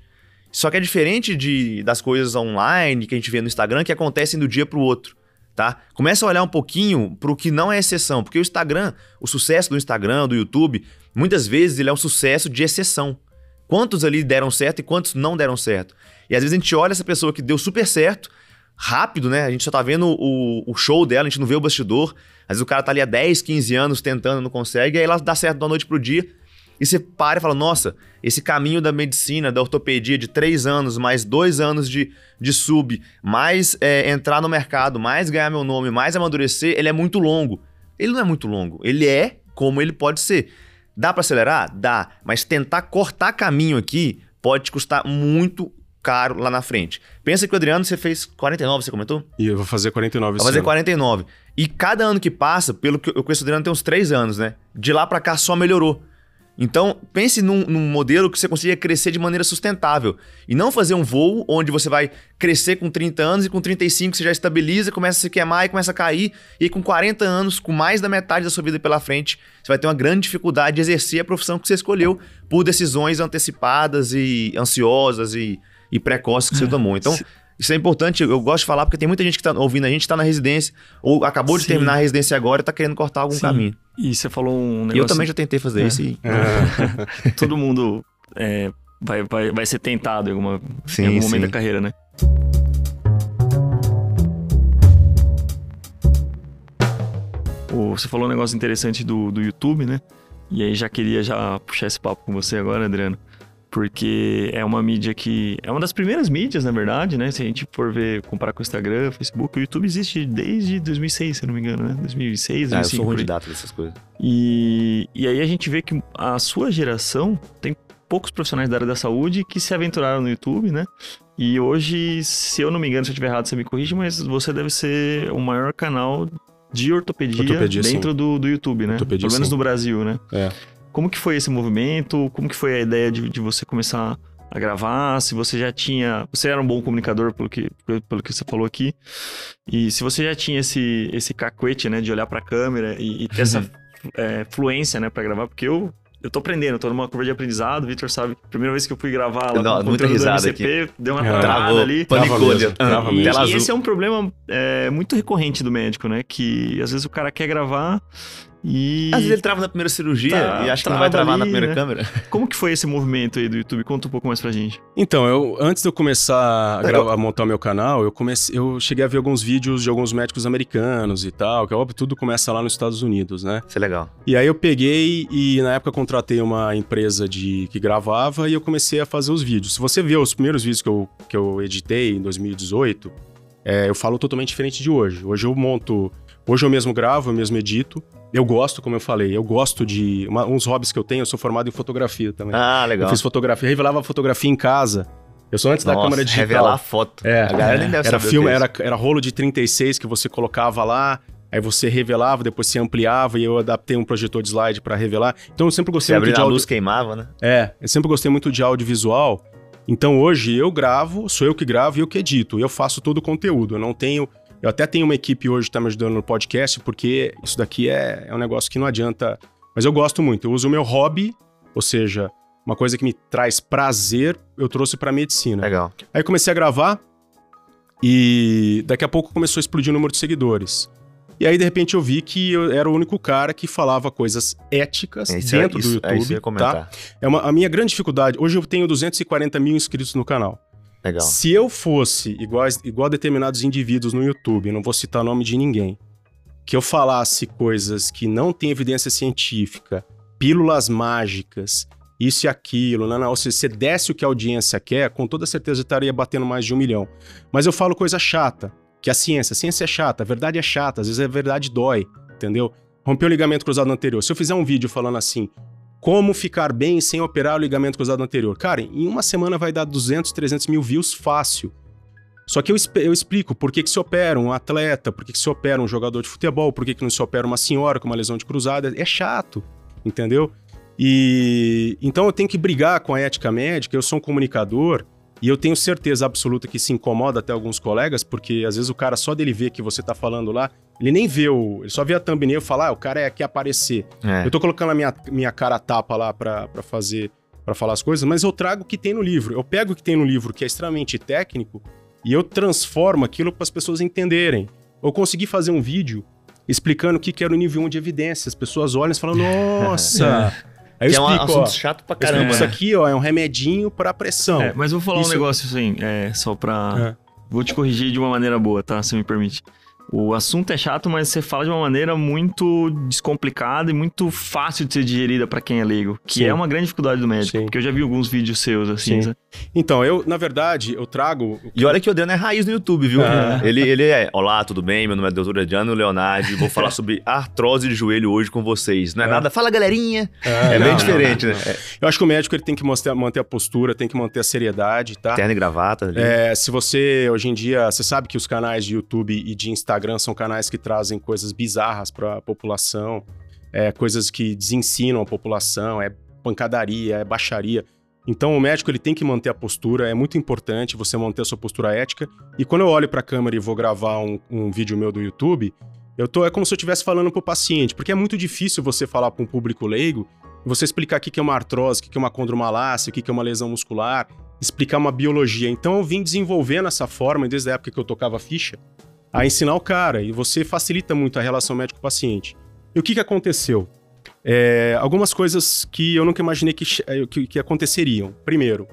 Só que é diferente de, das coisas online que a gente vê no Instagram que acontecem do dia para o outro, tá? Começa a olhar um pouquinho para o que não é exceção, porque o Instagram, o sucesso do Instagram, do YouTube, muitas vezes ele é um sucesso de exceção. Quantos ali deram certo e quantos não deram certo? E às vezes a gente olha essa pessoa que deu super certo rápido, né? A gente só tá vendo o, o show dela, a gente não vê o bastidor. Às vezes o cara tá ali há 10, 15 anos tentando, não consegue, e aí ela dá certo da noite pro dia. E você para e fala: nossa, esse caminho da medicina, da ortopedia de três anos, mais dois anos de, de sub, mais é, entrar no mercado, mais ganhar meu nome, mais amadurecer, ele é muito longo. Ele não é muito longo, ele é como ele pode ser. Dá para acelerar? Dá, mas tentar cortar caminho aqui pode te custar muito caro lá na frente. Pensa que o Adriano, você fez 49, você comentou? E eu vou fazer 49 Vou fazer ano. 49. E cada ano que passa, pelo que eu conheço o Adriano tem uns 3 anos, né? De lá para cá só melhorou. Então, pense num, num, modelo que você consiga crescer de maneira sustentável. E não fazer um voo onde você vai crescer com 30 anos e com 35 você já estabiliza, começa a se queimar e começa a cair. E com 40 anos, com mais da metade da sua vida pela frente, você vai ter uma grande dificuldade de exercer a profissão que você escolheu por decisões antecipadas e ansiosas e e precoce que você é. tomou. Então, isso é importante, eu gosto de falar porque tem muita gente que está ouvindo a gente, está na residência, ou acabou de Sim. terminar a residência agora e está querendo cortar algum Sim. caminho. E você falou um negócio... E eu também já tentei fazer é. isso e... É. Todo mundo é, vai, vai, vai ser tentado em, alguma, sim, em algum momento da carreira, né? Você falou um negócio interessante do, do YouTube, né? E aí já queria já puxar esse papo com você agora, Adriano porque é uma mídia que é uma das primeiras mídias, na verdade, né? Se a gente for ver, comparar com o Instagram, Facebook, o YouTube existe desde 2006, se eu não me engano, né? 2006, 2005. Ah, eu sou ruim de data dessas coisas. E, e aí a gente vê que a sua geração tem poucos profissionais da área da saúde que se aventuraram no YouTube, né? E hoje, se eu não me engano, se eu estiver errado, você me corrige, mas você deve ser o maior canal de ortopedia, ortopedia dentro do, do YouTube, né? Ortopedia, Pelo menos sim. no Brasil, né? É. Como que foi esse movimento? Como que foi a ideia de, de você começar a gravar? Se você já tinha... Você era um bom comunicador, pelo que, pelo que você falou aqui. E se você já tinha esse, esse cacuete, né? De olhar pra câmera e, e ter essa é, fluência, né? Pra gravar. Porque eu eu tô aprendendo, tô numa curva de aprendizado. O Vitor sabe, primeira vez que eu fui gravar lá Não, muita risada MCP, aqui. deu uma é, travada ali. Panicou ali. E, e esse é um problema é, muito recorrente do médico, né? Que às vezes o cara quer gravar e... Às vezes ele trava na primeira cirurgia tá, e acha que não vai travar ali, na primeira né? câmera. Como que foi esse movimento aí do YouTube? Conta um pouco mais pra gente. Então, eu, antes de eu começar a, a montar o meu canal, eu, comecei, eu cheguei a ver alguns vídeos de alguns médicos americanos e tal, que é óbvio, tudo começa lá nos Estados Unidos, né? Isso é legal. E aí eu peguei e na época contratei uma empresa de que gravava e eu comecei a fazer os vídeos. Se você ver os primeiros vídeos que eu, que eu editei em 2018, é, eu falo totalmente diferente de hoje. Hoje eu monto Hoje eu mesmo gravo, eu mesmo edito. Eu gosto, como eu falei, eu gosto de. Uma, uns hobbies que eu tenho, eu sou formado em fotografia também. Ah, legal. Eu fiz fotografia, revelava fotografia em casa. Eu sou antes Nossa, da câmera digital. revelar foto. É, a galera nem deve era filme, é era, era rolo de 36 que você colocava lá, aí você revelava, depois você ampliava e eu adaptei um projetor de slide para revelar. Então eu sempre Você gostei muito abriu de a luz, queimava, né? É, eu sempre gostei muito de audiovisual. Então hoje eu gravo, sou eu que gravo e eu que edito. Eu faço todo o conteúdo. Eu não tenho. Eu até tenho uma equipe hoje que tá me ajudando no podcast, porque isso daqui é, é um negócio que não adianta. Mas eu gosto muito. Eu uso o meu hobby, ou seja, uma coisa que me traz prazer, eu trouxe pra medicina. Legal. Aí eu comecei a gravar e daqui a pouco começou a explodir o número de seguidores. E aí, de repente, eu vi que eu era o único cara que falava coisas éticas É, isso dentro é, do isso, YouTube. é isso eu ia tá? comentar. É uma, a minha grande dificuldade. Hoje eu tenho 240 mil inscritos no canal. Legal. Se eu fosse igual, igual a determinados indivíduos no YouTube, não vou citar o nome de ninguém, que eu falasse coisas que não têm evidência científica, pílulas mágicas, isso e aquilo, não, não, ou seja, se desse o que a audiência quer, com toda certeza eu estaria batendo mais de um milhão. Mas eu falo coisa chata, que a ciência, a ciência é chata, a verdade é chata, às vezes a verdade dói, entendeu? Rompeu o ligamento cruzado anterior. Se eu fizer um vídeo falando assim, como ficar bem sem operar o ligamento cruzado anterior, cara, em uma semana vai dar 200, 300 mil views fácil. Só que eu, eu explico por que, que se opera um atleta, por que, que se opera um jogador de futebol, por que, que não se opera uma senhora com uma lesão de cruzada. É chato, entendeu? E então eu tenho que brigar com a ética médica, eu sou um comunicador e eu tenho certeza absoluta que se incomoda até alguns colegas, porque às vezes o cara só dele ver que você tá falando lá, ele nem vê o. Ele só vê a thumbnail e fala, ah, o cara é quer aparecer. É. Eu tô colocando a minha, minha cara tapa lá pra, pra fazer, pra falar as coisas, mas eu trago o que tem no livro. Eu pego o que tem no livro, que é extremamente técnico, e eu transformo aquilo para as pessoas entenderem. Eu consegui fazer um vídeo explicando o que, que era o nível 1 de evidência. As pessoas olham e falam, nossa! Aí eu que é um explico, ó, assunto chato pra explico, caramba. isso né? aqui, ó, é um remedinho pra pressão. É, mas vou falar Isso- um negócio assim, é, só pra. Vou te corrigir de uma maneira boa, tá? Se me permite. O assunto é chato, mas você fala de uma maneira muito descomplicada e muito fácil de ser digerida pra quem é leigo. Que Sim. é uma grande dificuldade do médico. Sim. Porque eu já vi alguns vídeos seus, assim. Então, eu, na verdade, eu trago. E olha que o Adriano é raiz no YouTube, viu? Ah. Ele, ele é, olá, tudo bem? Meu nome é Dr. Adriano Leonardi e vou falar sobre artrose de joelho hoje com vocês. Não é, É. nada, fala galerinha. Ah, É não, bem não, diferente, não, né? não. Eu acho que o médico ele tem que mostrar- manter a postura, tem que manter a seriedade, tá? Terno e gravata. ali. É, se você, hoje em dia, você sabe que os canais de YouTube e de Instagram são canais que trazem coisas bizarras para a população, é, coisas que desensinam a população, é pancadaria, é baixaria. Então o médico ele tem que manter a postura, é muito importante você manter a sua postura ética. E quando eu olho para a câmera e vou gravar um, um vídeo meu do YouTube, eu tô é como se eu estivesse falando para o paciente, porque é muito difícil você falar para um público leigo, você explicar o que é uma artrose, o que é uma condromalácia, o que é uma lesão muscular, explicar uma biologia. Então eu vim desenvolvendo essa forma, desde a época que eu tocava ficha, a ensinar o cara. E você facilita muito a relação médico-paciente. E o que, que aconteceu? É, algumas coisas que eu nunca imaginei que, eh, que, que aconteceriam. Primeiro,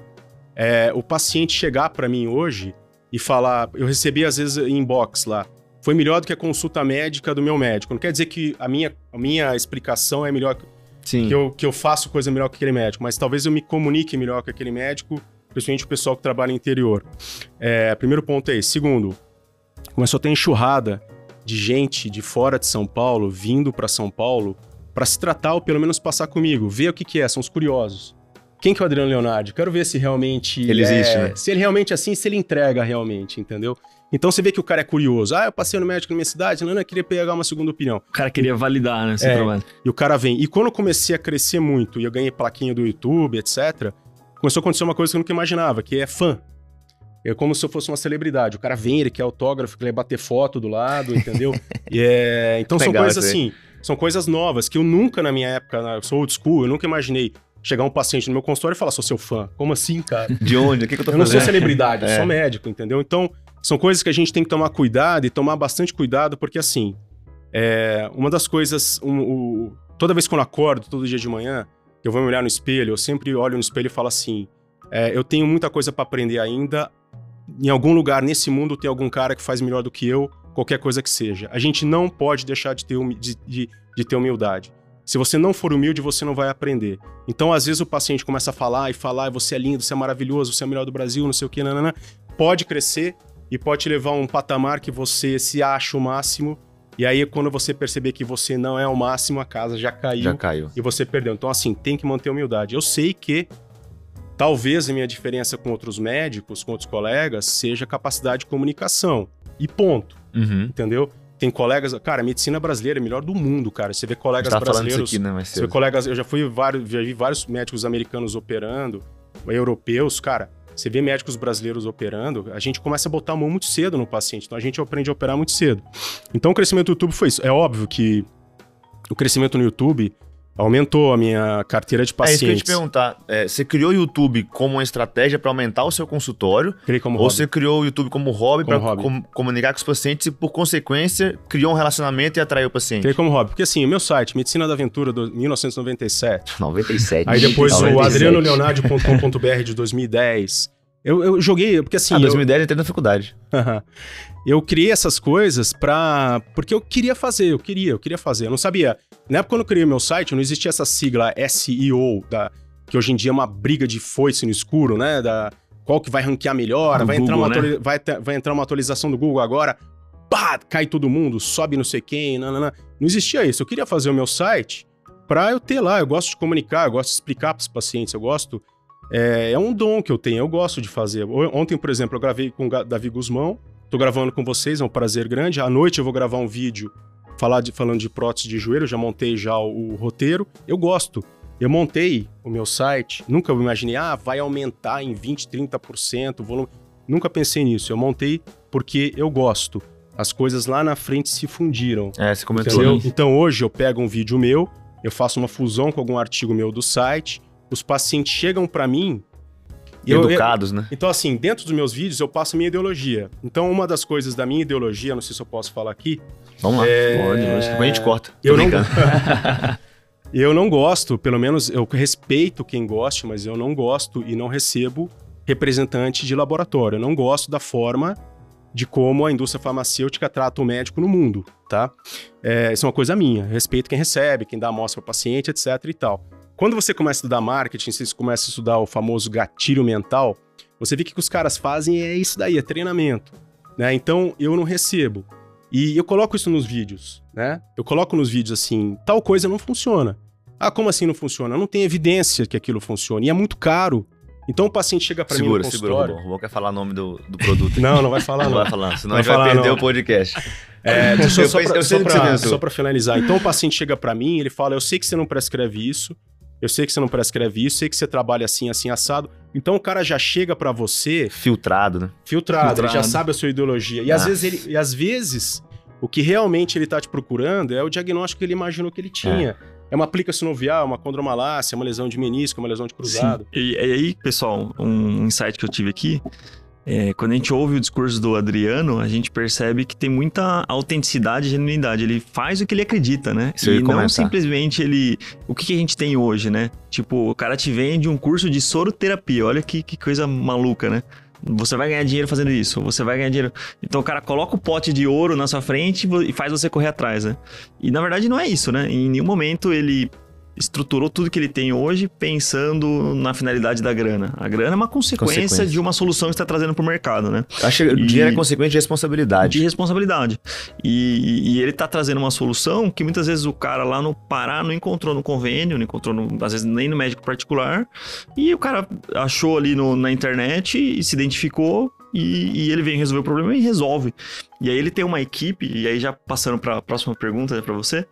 é, o paciente chegar para mim hoje e falar. Eu recebi às vezes em inbox lá. Foi melhor do que a consulta médica do meu médico. Não quer dizer que a minha, a minha explicação é melhor que Sim. que eu, que eu faço coisa melhor que aquele médico, mas talvez eu me comunique melhor com aquele médico, principalmente o pessoal que trabalha no interior. É, primeiro ponto é esse. Segundo, começou a ter enxurrada de gente de fora de São Paulo vindo para São Paulo para se tratar ou pelo menos passar comigo, ver o que, que é, são os curiosos. Quem que é o Adriano Leonardo? Quero ver se realmente Ele é- existe, né? Se ele realmente é assim, se ele entrega realmente, entendeu? Então você vê que o cara é curioso. Ah, eu passei no médico na minha cidade, não, não, eu queria pegar uma segunda opinião. O cara queria validar, né, seu É. trabalho. E o cara vem. E quando eu comecei a crescer muito e eu ganhei plaquinha do YouTube, etc., começou a acontecer uma coisa que eu nunca imaginava, que é fã. É como se eu fosse uma celebridade. O cara vem, ele quer autógrafo, ele quer bater foto do lado, entendeu? E é... Então são Legal coisas isso aí. assim, são coisas novas que eu nunca na minha época, eu sou old school, eu nunca imaginei chegar um paciente no meu consultório e falar, sou seu fã. Como assim, cara? De onde? O que, que eu tô Eu não sou fazendo? celebridade, eu É. sou médico, entendeu? Então, são coisas que a gente tem que tomar cuidado e tomar bastante cuidado, porque assim, é, uma das coisas, um, o- toda vez que eu acordo, todo dia de manhã, eu vou me olhar no espelho, eu sempre olho no espelho e falo assim, é, eu tenho muita coisa para aprender ainda, em algum lugar nesse mundo tem algum cara que faz melhor do que eu, qualquer coisa que seja. A gente não pode deixar de ter, de, de- de ter humildade. Se você não for humilde, você não vai aprender. Então, às vezes, o paciente começa a falar e falar, você é lindo, você é maravilhoso, você é o melhor do Brasil, não sei o que, nanana. Pode crescer e pode te levar a um patamar que você se acha o máximo E aí, quando você perceber que você não é o máximo, a casa já caiu. Já caiu. E você perdeu. Então, assim, tem que manter humildade. Eu sei que talvez a minha diferença com outros médicos, com outros colegas, seja capacidade de comunicação. E ponto. Uhum. Entendeu? Tem colegas. Cara, a medicina brasileira é melhor do mundo, cara. Você vê colegas brasileiros. Aqui, né, você vê colegas. Eu já fui vários, já vi vários médicos americanos operando, europeus, cara. Você vê médicos brasileiros operando, a gente começa a botar a mão muito cedo no paciente. Então a gente aprende a operar muito cedo. Então o crescimento do YouTube foi isso. É óbvio que o crescimento no YouTube aumentou a minha carteira de pacientes. É isso que eu ia te perguntar. É, você criou o YouTube como uma estratégia para aumentar o seu consultório? Criei como ou hobby. você criou o YouTube como hobby para com, comunicar com os pacientes e, por consequência, criou um relacionamento e atraiu o paciente? Criei como hobby. Porque assim, o meu site, Medicina da Aventura, de 1997. 97. Aí depois 97. o adrianoleonardi.com.br de 2010. Eu, eu joguei, porque assim. Ah, 2010 eu entrei na faculdade. eu criei essas coisas pra. Porque eu queria fazer, eu queria, eu queria fazer. Eu não sabia. Na época, quando eu criei meu site, não existia essa sigla SEO, da, que hoje em dia é uma briga de foice no escuro, né? Da, qual que vai ranquear melhor, vai, Google, entrar uma né? vai, vai entrar uma atualização do Google agora, pá, cai todo mundo, sobe não sei quem, não. Não existia isso. Eu queria fazer o meu site pra eu ter lá. Eu gosto de comunicar, eu gosto de explicar pros pacientes, eu gosto é, é, um dom que eu tenho, eu gosto de fazer. Ontem, por exemplo, eu gravei com o Davi Guzmão, tô gravando com vocês, é um prazer grande. À noite eu vou gravar um vídeo falar de, falando de prótese de joelho, já montei já o, o roteiro. Eu gosto. Eu montei o meu site, nunca imaginei, ah, vai aumentar em 20, 30% o volume. Nunca pensei nisso. Eu montei porque eu gosto. As coisas lá na frente se fundiram. É, você comentou. Entendeu? Então hoje eu pego um vídeo meu, eu faço uma fusão com algum artigo meu do site, os pacientes chegam para mim educados, eu, né? Então, assim, dentro dos meus vídeos eu passo a minha ideologia. Então, uma das coisas da minha ideologia, não sei se eu posso falar aqui. Vamos lá, é... pode, depois a gente corta. Eu não... eu não gosto, pelo menos eu respeito quem goste, mas eu não gosto e não recebo representante de laboratório. Eu não gosto da forma de como a indústria farmacêutica trata o médico no mundo, tá? É, isso é uma coisa minha. respeito quem recebe, quem dá amostra para paciente, etc e tal. Quando você começa a estudar marketing, você começa a estudar o famoso gatilho mental, você vê que o que os caras fazem é isso daí, é treinamento. Né? Então eu não recebo. E eu coloco isso nos vídeos, né? Eu coloco nos vídeos assim, tal coisa não funciona. Ah, como assim não funciona? Não tem evidência que aquilo funcione. E é muito caro. Então o paciente chega para mim no consultório... Segura, segura, Rubão. quer falar o nome do, do produto. não, não vai falar não. Não vai falar, senão a gente vai perder não. o podcast. É, só, só, pra, só, pra finalizar. Então o paciente chega para mim, ele fala, eu sei que você não prescreve isso, eu sei que você não prescreve isso, sei que você trabalha assim, assim, assado. Então o cara já chega para você. Filtrado, né? Filtrado, filtrado, ele já sabe a sua ideologia. E às vezes ele. E às vezes, o que realmente ele tá te procurando é o diagnóstico que ele imaginou que ele tinha. É. É uma plica sinovial, uma condromalácia, uma lesão de menisco, uma lesão de cruzado. Sim. E, e aí, pessoal, um insight que eu tive aqui é, quando a gente ouve o discurso do Adriano, a gente percebe que tem muita autenticidade e genuinidade. Ele faz o que ele acredita, né? Isso e não comentar. simplesmente ele. O que, que, a gente tem hoje, né? Tipo, o cara te vende um curso de soroterapia. Olha que, que coisa maluca, né? Você vai ganhar dinheiro fazendo isso, você vai ganhar dinheiro. Então o cara coloca o pote de ouro na sua frente e faz você correr atrás, né? E na verdade não é isso, né? Em nenhum momento ele estruturou tudo que ele tem hoje pensando na finalidade da grana. A grana é uma consequência, consequência. de uma solução que está trazendo para o mercado, né? Acho que o dinheiro é consequência de responsabilidade. De responsabilidade. E, e ele está trazendo uma solução que muitas vezes o cara lá no Pará não encontrou no convênio, não encontrou, no, às vezes, nem no médico particular. E o cara achou ali no, na internet e se identificou e, e, ele vem resolver o problema e resolve. E aí ele tem uma equipe, e aí já passando para a próxima pergunta né, para você,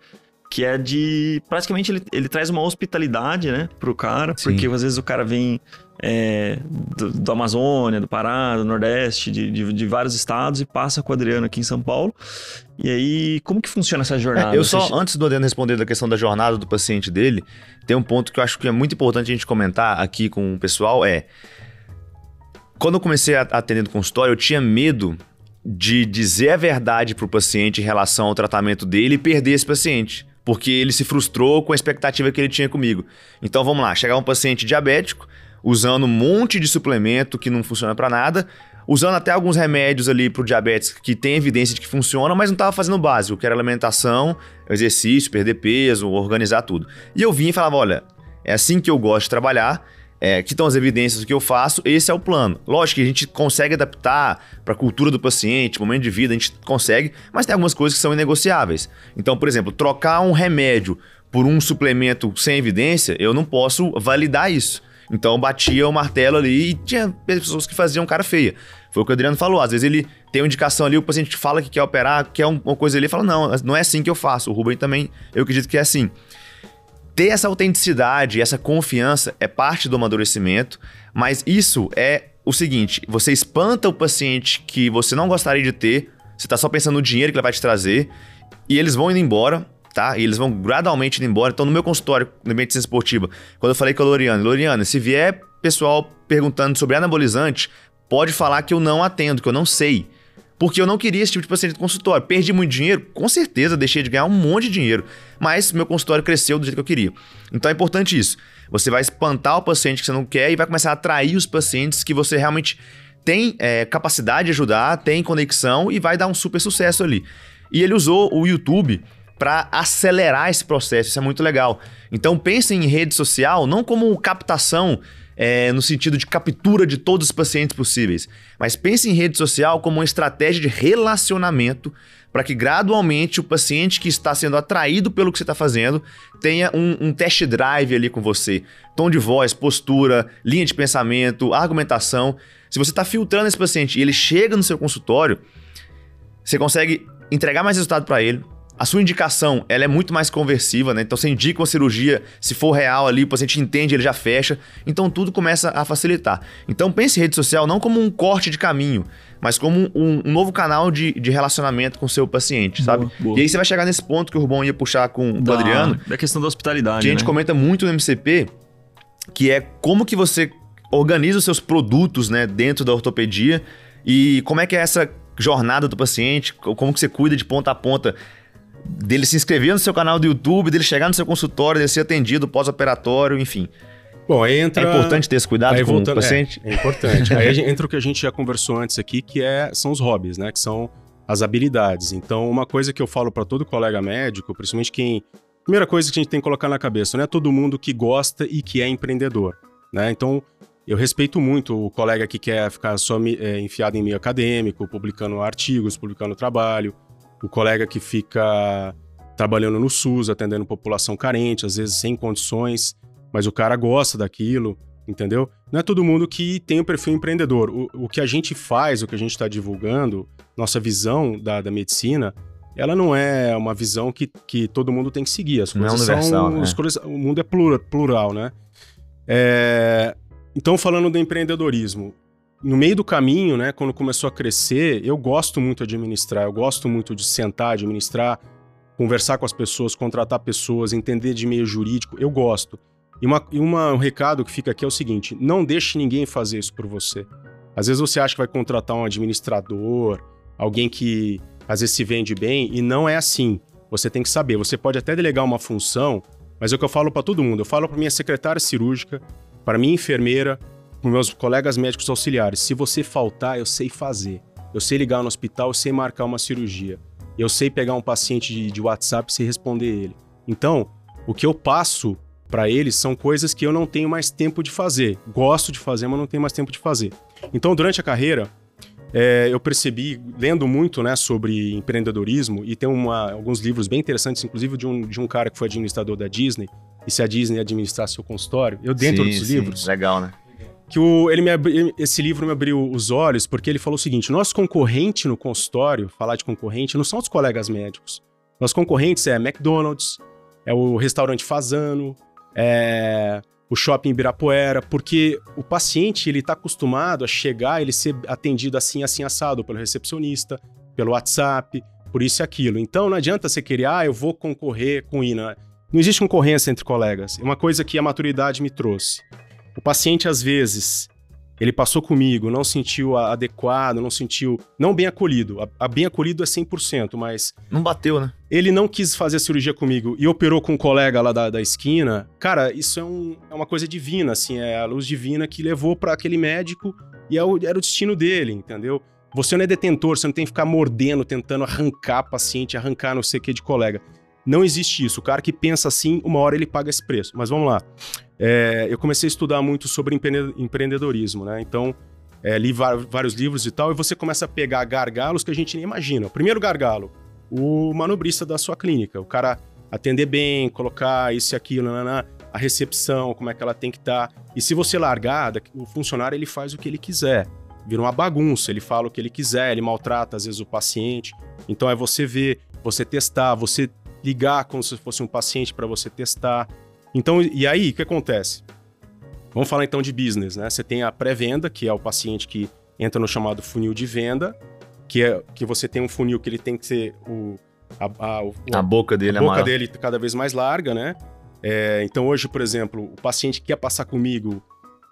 que é de. Praticamente ele, ele traz uma hospitalidade, né, pro cara, Sim. porque às vezes o cara vem é, do, do, Amazônia, do Pará, do Nordeste, de, de, de, vários estados e passa com o Adriano aqui em São Paulo. E aí, como que funciona essa jornada? É, eu só, antes do Adriano responder da questão da jornada do paciente dele, tem um ponto que eu acho que é muito importante a gente comentar aqui com o pessoal, é... Quando eu comecei a atender no consultório, eu tinha medo de dizer a verdade para o paciente em relação ao tratamento dele e perder esse paciente porque ele se frustrou com a expectativa que ele tinha comigo. Então vamos lá, chegar um paciente diabético usando um monte de suplemento que não funciona para nada, usando até alguns remédios ali para o diabetes que tem evidência de que funcionam, mas não estava fazendo o básico, que era alimentação, exercício, perder peso, organizar tudo. E eu vinha e falava, olha, é assim que eu gosto de trabalhar, é, aqui estão as evidências do que eu faço, esse é o plano. Lógico que a gente consegue adaptar para a cultura do paciente, momento de vida, a gente consegue, mas tem algumas coisas que são inegociáveis. Então, por exemplo, trocar um remédio por um suplemento sem evidência, eu não posso validar isso. Então batia o martelo ali e tinha pessoas que faziam cara feia. Foi o que o Adriano falou. Às vezes ele tem uma indicação ali, o paciente fala que quer operar, quer uma coisa ali, fala: não, não é assim que eu faço. O Rubem também, eu acredito que é assim. Ter essa autenticidade, essa confiança é parte do amadurecimento, mas isso é o seguinte: você espanta o paciente que você não gostaria de ter, você está só pensando no dinheiro que ele vai te trazer, e eles vão indo embora, tá? E eles vão gradualmente indo embora. Então, no meu consultório de medicina esportiva, quando eu falei com a Loriana, Loriana, se vier pessoal perguntando sobre anabolizante, pode falar que eu não atendo, que eu não sei. Porque eu não queria esse tipo de paciente no consultório. Perdi muito dinheiro? Com certeza, deixei de ganhar um monte de dinheiro. Mas meu consultório cresceu do jeito que eu queria. Então é importante isso. Você vai espantar o paciente que você não quer e vai começar a atrair os pacientes que você realmente tem é, capacidade de ajudar, tem conexão e vai dar um super sucesso ali. E ele usou o YouTube para acelerar esse processo. Isso é muito legal. Então pense em rede social não como captação é, no sentido de captura de todos os pacientes possíveis, mas pense em rede social como uma estratégia de relacionamento para que gradualmente o paciente que está sendo atraído pelo que você está fazendo tenha um, um test drive ali com você. Tom de voz, postura, linha de pensamento, argumentação. Se você está filtrando esse paciente e ele chega no seu consultório, você consegue entregar mais resultado para ele, a sua indicação, ela é muito mais conversiva, né? Então você indica uma cirurgia, se for real ali, o paciente entende, ele já fecha. Então tudo começa a facilitar. Então pense em rede social não como um corte de caminho, mas como um, um novo canal de, de relacionamento com o seu paciente, sabe? Boa. E aí você vai chegar nesse ponto que o Rubão ia puxar com da, o Adriano. Da questão da hospitalidade. Que a gente né? comenta muito no MCP, que é como que você organiza os seus produtos né, dentro da ortopedia e como é que é essa jornada do paciente, como que você cuida de ponta a ponta dele se inscrever no seu canal do YouTube, dele chegar no seu consultório, dele ser atendido pós-operatório, enfim. Bom, aí entra... É importante ter esse cuidado aí, com voltando, o paciente? É, é importante. aí entra o que a gente já conversou antes aqui, que é, são os hobbies, né? Que são as habilidades. Então, uma coisa que eu falo para todo colega médico, principalmente quem... Primeira coisa que a gente tem que colocar na cabeça, não é todo mundo que gosta e que é empreendedor, né? Então, eu respeito muito o colega que quer ficar só é, enfiado em meio acadêmico, publicando artigos, publicando trabalho, o colega que fica trabalhando no SUS, atendendo população carente, às vezes sem condições, mas o cara gosta daquilo, entendeu? Não é todo mundo que tem o um perfil empreendedor. O, o, que a gente faz, o que a gente está divulgando, nossa visão da, da medicina, ela não é uma visão que, que todo mundo tem que seguir. As coisas não é universal, são, né? as coisas, o mundo é plural, plural né? É, então, falando do empreendedorismo, no meio do caminho, né, quando começou a crescer, eu gosto muito de administrar, eu gosto muito de sentar, administrar, conversar com as pessoas, contratar pessoas, entender de meio jurídico, eu gosto. E, uma, e uma, um recado que fica aqui é o seguinte: não deixe ninguém fazer isso por você. Às vezes você acha que vai contratar um administrador, alguém que às vezes se vende bem, e não é assim. Você tem que saber. Você pode até delegar uma função, mas é o que eu falo para todo mundo. Eu falo para minha secretária cirúrgica, para minha enfermeira, para meus colegas médicos auxiliares: se você faltar, eu sei fazer. Eu sei ligar no hospital, eu sei marcar uma cirurgia. Eu sei pegar um paciente de, de WhatsApp e sei responder ele. Então, o que eu passo para eles são coisas que eu não tenho mais tempo de fazer. Gosto de fazer, mas não tenho mais tempo de fazer. Então, durante a carreira, é, eu percebi, lendo muito né, sobre empreendedorismo, e tem uma, alguns livros bem interessantes, inclusive de um, de um cara que foi administrador da Disney, e se a Disney administrasse seu consultório, eu dentro sim, dos sim, livros. Legal, né? Que o, ele me esse livro me abriu os olhos porque ele falou o seguinte: nosso concorrente no consultório, falar de concorrente, não são os colegas médicos. Nossos concorrentes é McDonald's, é o restaurante Fazano, é o shopping Ibirapuera, porque o paciente ele está acostumado a chegar, ele ser atendido assim, assim assado pelo recepcionista, pelo WhatsApp, por isso e aquilo. Então não adianta você querer, ah, eu vou concorrer com o INA. Não existe concorrência entre colegas. É uma coisa que a maturidade me trouxe. O paciente, às vezes, ele passou comigo, não sentiu adequado, não sentiu. Não bem acolhido. A, a, bem acolhido é 100%, mas. Não bateu, né? Ele não quis fazer a cirurgia comigo e operou com um colega lá da, da esquina. Cara, isso é, um, é uma coisa divina, assim. É a luz divina que levou para aquele médico e é o, era o destino dele, entendeu? Você não é detentor, você não tem que ficar mordendo, tentando arrancar paciente, arrancar não sei o que de colega. Não existe isso. O cara que pensa assim, uma hora ele paga esse preço. Mas vamos lá. É, eu comecei a estudar muito sobre empre- empreendedorismo, né? Então, é, li vários livros e tal, e você começa a pegar gargalos que a gente nem imagina. O primeiro gargalo, o manobrista da sua clínica. O cara atender bem, colocar isso e aquilo, nananã, a recepção, como é que ela tem que estar. E se você largar, o funcionário ele faz o que ele quiser. Vira uma bagunça, ele fala o que ele quiser, ele maltrata às vezes o paciente. Então é você ver, você testar, você ligar como se fosse um paciente para você testar. Então, e aí, o que acontece? Vamos falar então de business, né? Você tem a pré-venda, que é o paciente que entra no chamado funil de venda, que é que você tem um funil que ele tem que ser o a, a- o- A boca dele a é boca maior. dele cada vez mais larga, né? É, então hoje, por exemplo, o paciente quer passar comigo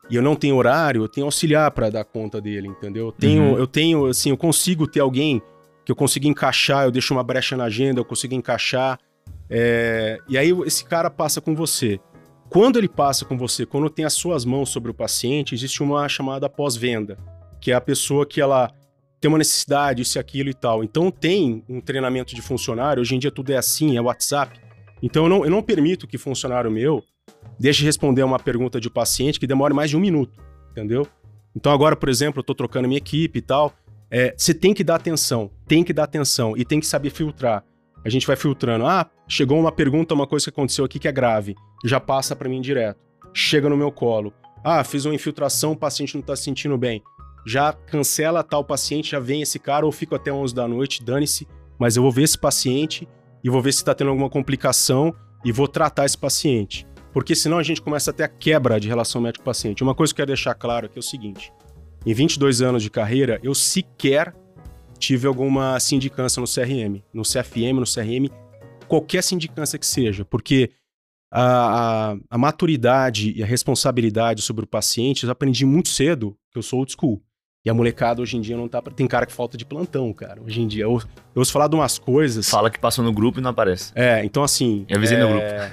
e eu não tenho horário, eu tenho auxiliar para dar conta dele, entendeu? Eu tenho, Uhum. eu tenho, assim, eu consigo ter alguém que eu consiga encaixar, eu deixo uma brecha na agenda, eu consigo encaixar. É, e aí esse cara passa com você. Quando ele passa com você, quando tem as suas mãos sobre o paciente, existe uma chamada pós-venda, que é a pessoa que ela tem uma necessidade, isso e aquilo e tal. Então tem um treinamento de funcionário, hoje em dia tudo é assim, é WhatsApp. Então eu não, eu não permito que funcionário meu deixe de responder uma pergunta de um paciente que demore mais de um minuto, entendeu? Então agora, por exemplo, eu tô trocando minha equipe e tal. É, você tem que dar atenção, tem que dar atenção e tem que saber filtrar. A gente vai filtrando. Ah, chegou uma pergunta, uma coisa que aconteceu aqui que é grave. Já passa para mim direto. Chega no meu colo. Ah, fiz uma infiltração, o paciente não tá se sentindo bem. Já cancela tal paciente, já vem esse cara, ou fico até 11 da noite, dane-se. Mas eu vou ver esse paciente e vou ver se tá tendo alguma complicação e vou tratar esse paciente. Porque senão a gente começa a ter a quebra de relação médico-paciente. Uma coisa que eu quero deixar claro aqui é o seguinte: em 22 anos de carreira, eu sequer tive alguma sindicância no CRM, no CFM, no CRM, qualquer sindicância que seja, porque a, a, a maturidade e a responsabilidade sobre o paciente eu aprendi muito cedo, que eu sou old school. E a molecada hoje em dia não tá. pra- Tem cara que falta de plantão, cara. Hoje em dia. Eu, eu ouço falar de umas coisas. Fala que passou no grupo e não aparece. É, então assim. Eu avisei no é,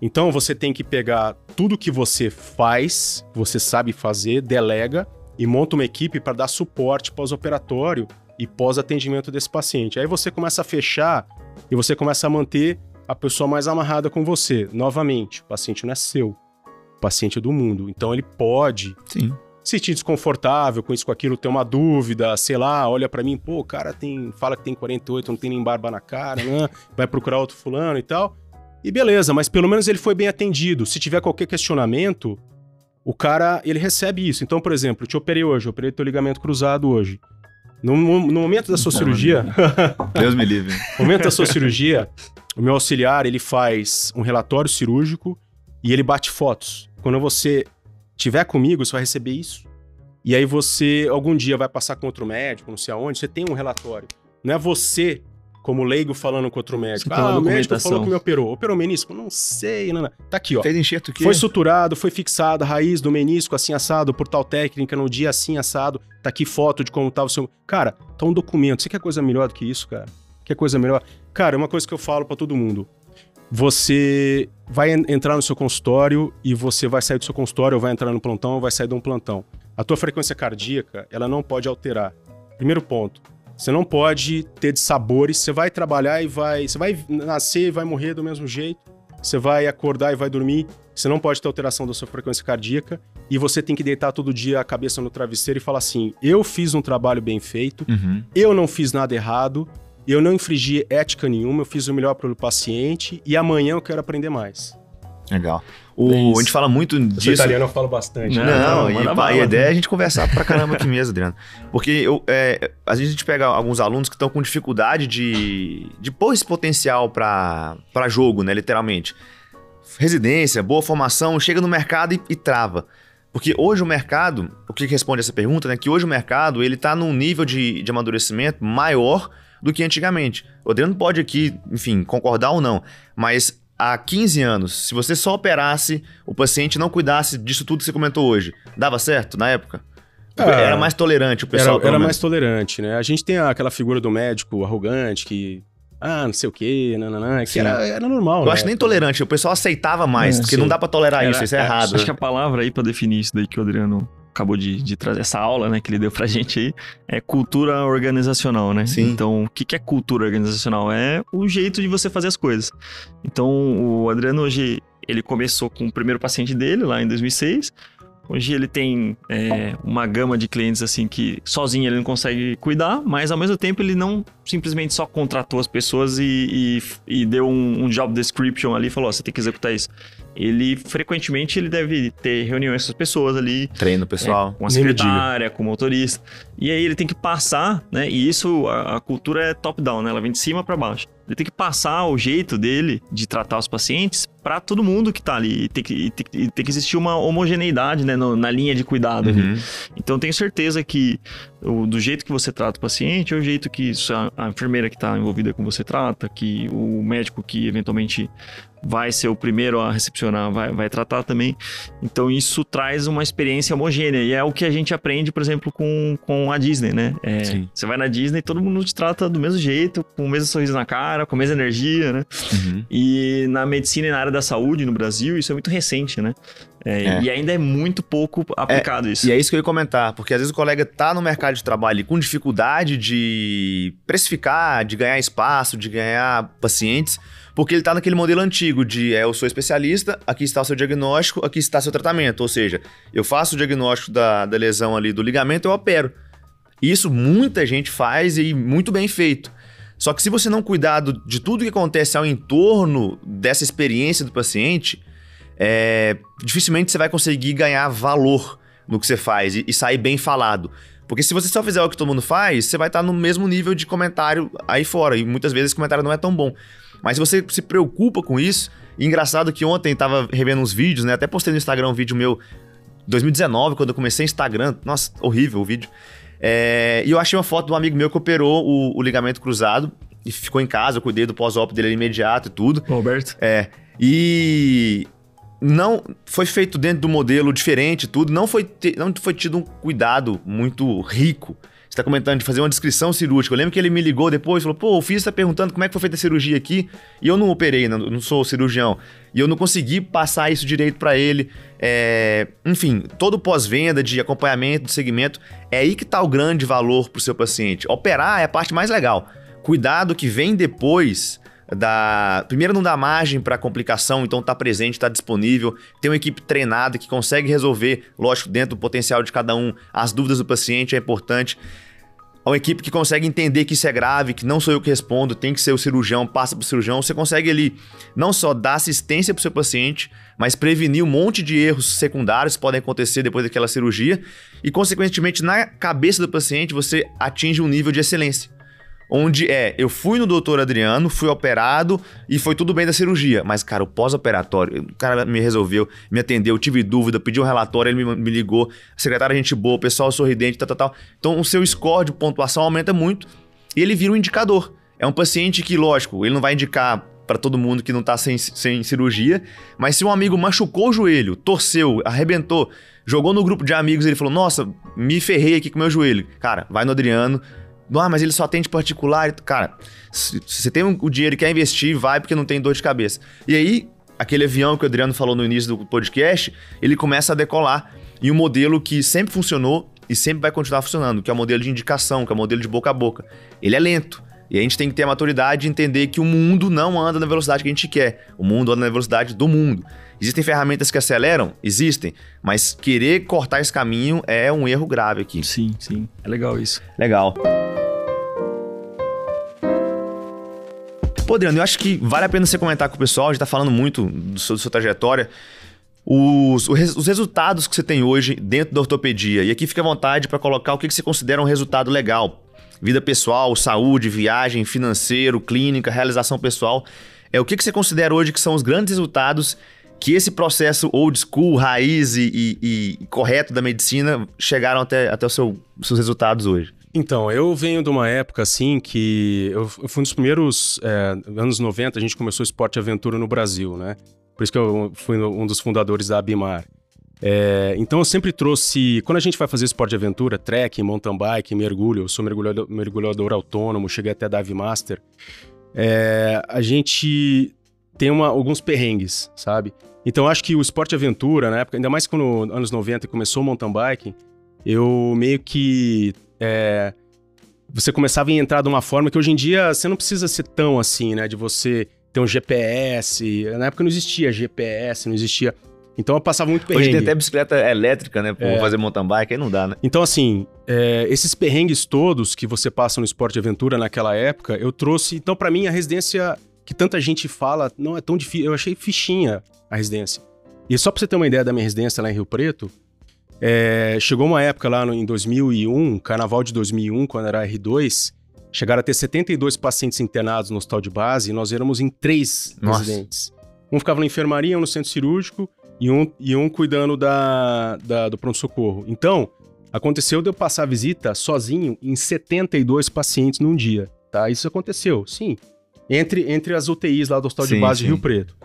Então você tem que pegar tudo que você faz, você sabe fazer, delega e monta uma equipe para dar suporte pós-operatório e pós-atendimento desse paciente. Aí você começa a fechar e você começa a manter a pessoa mais amarrada com você. Novamente, o paciente não é seu, o paciente é do mundo. Então ele pode Sim. se sentir desconfortável com isso, com aquilo, ter uma dúvida, sei lá, olha pra mim, pô, o cara tem, fala que tem 48, não tem nem barba na cara, né? vai procurar outro fulano e tal. E beleza, mas pelo menos ele foi bem atendido. Se tiver qualquer questionamento, o cara, ele recebe isso. Então, por exemplo, eu te operei hoje, eu operei teu ligamento cruzado hoje. No, no momento da sua cirurgia, Deus me livre. no momento da sua cirurgia, o meu auxiliar, ele faz um relatório cirúrgico e ele bate fotos. Quando você tiver comigo, você vai receber isso. E aí você, algum dia, vai passar com outro médico, não sei aonde, você tem um relatório. Não é você, como leigo, falando com outro médico. Você Ah, o médico falou que me operou. Operou menisco? Não sei, não, não. Tá aqui, ó. Fez enxerto aqui. Foi suturado, foi fixado a raiz do menisco assim assado por tal técnica no dia assim assado. Tá aqui foto de como tava o seu. Cara, tá um documento. Você quer coisa melhor do que isso, cara? Quer coisa melhor? Cara, é uma coisa que eu falo pra todo mundo. Você vai en- entrar no seu consultório e você vai sair do seu consultório, ou vai entrar no plantão, ou vai sair de um plantão. A tua frequência cardíaca, ela não pode alterar. Primeiro ponto. Você não pode ter de sabores. Você vai trabalhar e vai. Você vai nascer e vai morrer do mesmo jeito. Você vai acordar e vai dormir. Você não pode ter alteração da sua frequência cardíaca. E você tem que deitar todo dia a cabeça no travesseiro e falar assim: eu fiz um trabalho bem feito, Uhum. eu não fiz nada errado, eu não infringi ética nenhuma, eu fiz o melhor pelo paciente e amanhã eu quero aprender mais. Legal. O, É a gente fala muito sou disso. italiano, eu falo bastante. Não, né? Não, não, e, manda pá, bala. e a ideia é a gente conversar pra caramba aqui mesmo, Adriano. Porque eu, é, às vezes a gente pega alguns alunos que estão com dificuldade de, de pôr esse potencial pra, pra jogo, né, literalmente. Residência, boa formação, chega no mercado e, e trava. Porque hoje o mercado, o que responde essa pergunta, né, que hoje o mercado ele tá num nível de, de amadurecimento maior do que antigamente. O Adriano pode aqui, enfim, concordar ou não, mas há 15 anos, se você só operasse, o paciente não cuidasse disso tudo que você comentou hoje, dava certo na época? Ah, era mais tolerante o pessoal. Era, era mais tolerante, né? A gente tem aquela figura do médico arrogante que. Ah, não sei o quê, nananã, que era, era normal. Eu né? acho nem tolerante, o pessoal aceitava mais, É, porque sim. não dá pra tolerar Era- isso, isso é, é, errado. Acho que a palavra aí pra definir isso daí que o Adriano acabou de, de trazer, essa aula, né, que ele deu pra gente aí, é cultura organizacional, né? Sim. Então, o que, é cultura organizacional? É o jeito de você fazer as coisas. Então, o Adriano hoje, ele começou com o primeiro paciente dele lá em 2006. Hoje ele tem é, uma gama de clientes assim que sozinho ele não consegue cuidar, mas ao mesmo tempo ele não simplesmente só contratou as pessoas e, e, e deu um, um, job description ali e falou: oh, você tem que executar isso ele frequentemente ele deve ter reuniões com as pessoas ali. Treino pessoal. É, com a secretária, com o motorista. E aí ele tem que passar, né? E isso, a, a cultura é top-down, né? Ela vem de cima para baixo. Ele tem que passar o jeito dele de tratar os pacientes para todo mundo que tá ali. E tem que, tem, tem que existir uma homogeneidade, né? No, na linha de cuidado uhum. ali. Então tenho certeza que o, do jeito que você trata o paciente é o jeito que a, a enfermeira que está envolvida com você trata, que o médico que eventualmente vai ser o primeiro a recepcionar, vai, vai tratar também. Então isso traz uma experiência homogênea e é o que a gente aprende, por exemplo, com, com a Disney, né? É, você vai na Disney, todo mundo te trata do mesmo jeito, com o mesmo sorriso na cara, com a mesma energia, né? Uhum. E na medicina e na área da saúde no Brasil, isso é muito recente, né? É, é. E ainda é muito pouco aplicado é, isso. E é isso que eu ia comentar, porque às vezes o colega tá no mercado de trabalho com dificuldade de precificar, de ganhar espaço, de ganhar pacientes, porque ele está naquele modelo antigo de é, eu sou especialista, aqui está o seu diagnóstico, aqui está o seu tratamento. Ou seja, eu faço o diagnóstico da, da lesão ali do ligamento, eu opero. Isso muita gente faz e muito bem feito. Só que se você não cuidar de tudo que acontece ao entorno dessa experiência do paciente, é, dificilmente você vai conseguir ganhar valor no que você faz e, e, sair bem falado. Porque se você só fizer o que todo mundo faz, você vai estar no mesmo nível de comentário aí fora. E muitas vezes o comentário não é tão bom. Mas se você se preocupa com isso, e engraçado que ontem tava revendo uns vídeos, né? Até postei no Instagram um vídeo meu 2019, quando eu comecei Instagram. Nossa, horrível o vídeo. É, e eu achei uma foto de um amigo meu que operou o, o ligamento cruzado e ficou em casa, eu cuidei do pós-op dele imediato e tudo. Roberto. É. E não foi feito dentro do modelo diferente tudo, não foi, não foi tido um cuidado muito rico você está comentando de fazer uma descrição cirúrgica. Eu lembro que ele me ligou depois e falou: pô, o filho está perguntando como é que foi feita a cirurgia aqui e eu não operei, não, não sou cirurgião. E eu não consegui passar isso direito para ele. É... Enfim, todo pós-venda de acompanhamento do segmento, é aí que está o grande valor para o seu paciente. Operar é a parte mais legal. Cuidado que vem depois da primeiro não dá margem para complicação, então tá presente, está disponível, tem uma equipe treinada que consegue resolver, lógico, dentro do potencial de cada um, as dúvidas do paciente é importante. Uma equipe que consegue entender que isso é grave, que não sou eu que respondo, tem que ser o cirurgião, passa para o cirurgião. Você consegue ali não só dar assistência para o seu paciente, mas prevenir um monte de erros secundários que podem acontecer depois daquela cirurgia. E, consequentemente, na cabeça do paciente, você atinge um nível de excelência onde é, eu fui no doutor Adriano, fui operado e foi tudo bem da cirurgia. Mas, cara, o pós-operatório, o cara me resolveu, me atendeu, tive dúvida, pediu um relatório, ele me, me ligou, secretária gente boa, pessoal sorridente, tal, tal, tal. Então, o seu score de pontuação aumenta muito e ele vira um indicador. É um paciente que, lógico, ele não vai indicar para todo mundo que não tá sem, sem cirurgia, mas se um amigo machucou o joelho, torceu, arrebentou, jogou no grupo de amigos, ele falou: Nossa, me ferrei aqui com meu joelho. Cara, vai no Adriano, ah, mas ele só atende particular. Cara, se você tem o dinheiro e quer investir, vai porque não tem dor de cabeça. E aí, aquele avião que o Adriano falou no início do podcast, ele começa a decolar. E um modelo que sempre funcionou e sempre vai continuar funcionando, que é o modelo de indicação, que é o modelo de boca a boca. Ele é lento. E a gente tem que ter a maturidade de entender que o mundo não anda na velocidade que a gente quer. O mundo anda na velocidade do mundo. Existem ferramentas que aceleram? Existem. Mas querer cortar esse caminho é um erro grave aqui. Sim, sim. É legal isso. Legal. Pô, Adriano, eu acho que vale a pena você comentar com o pessoal, a gente tá falando muito do seu, da sua trajetória. Os, os, resultados que você tem hoje dentro da ortopedia. E aqui fica à vontade para colocar o que, que você considera um resultado legal. Vida pessoal, saúde, viagem, financeiro, clínica, realização pessoal. É o que, que você considera hoje que são os grandes resultados que esse processo old school, raiz e, e, e correto da medicina chegaram até, até os seu, seus resultados hoje? Então, eu venho de uma época assim que eu, eu fui um dos primeiros é, anos 90, a gente começou esporte aventura no Brasil, né? Por isso que eu fui um dos fundadores da Abimar. É, então eu sempre trouxe, quando a gente vai fazer esporte de aventura, trek, mountain bike, mergulho, eu sou mergulhador, mergulhador autônomo, cheguei até Dive Master, é, a gente tem uma, alguns perrengues, sabe? Então acho que o esporte aventura, na época, ainda mais quando anos 90 começou o mountain bike, eu meio que é, você começava a entrar de uma forma que hoje em dia você não precisa ser tão assim, né? De você tem um GPS. Na época não existia GPS, não existia. Então eu passava muito perrengue. Hoje tem até bicicleta elétrica, né? Pra É. fazer mountain bike, aí não dá, né? Então, assim, é, esses perrengues todos que você passa no esporte de aventura naquela época, eu trouxe. Então, pra mim, a residência que tanta gente fala não é tão difícil. Eu achei fichinha a residência. E só pra você ter uma ideia da minha residência lá em Rio Preto, é, chegou uma época lá no- em 2001, carnaval de 2001, quando era R2, chegaram a ter 72 pacientes internados no hospital de base e nós éramos em três Nossa. residentes. Um ficava na enfermaria, um no centro cirúrgico e um, e um cuidando da, da- do pronto-socorro. Então, aconteceu de eu passar a visita sozinho em 72 pacientes num dia, tá? Isso aconteceu, sim. Entre, entre as UTIs lá do Hospital de Sim, Base de sim. Rio Preto.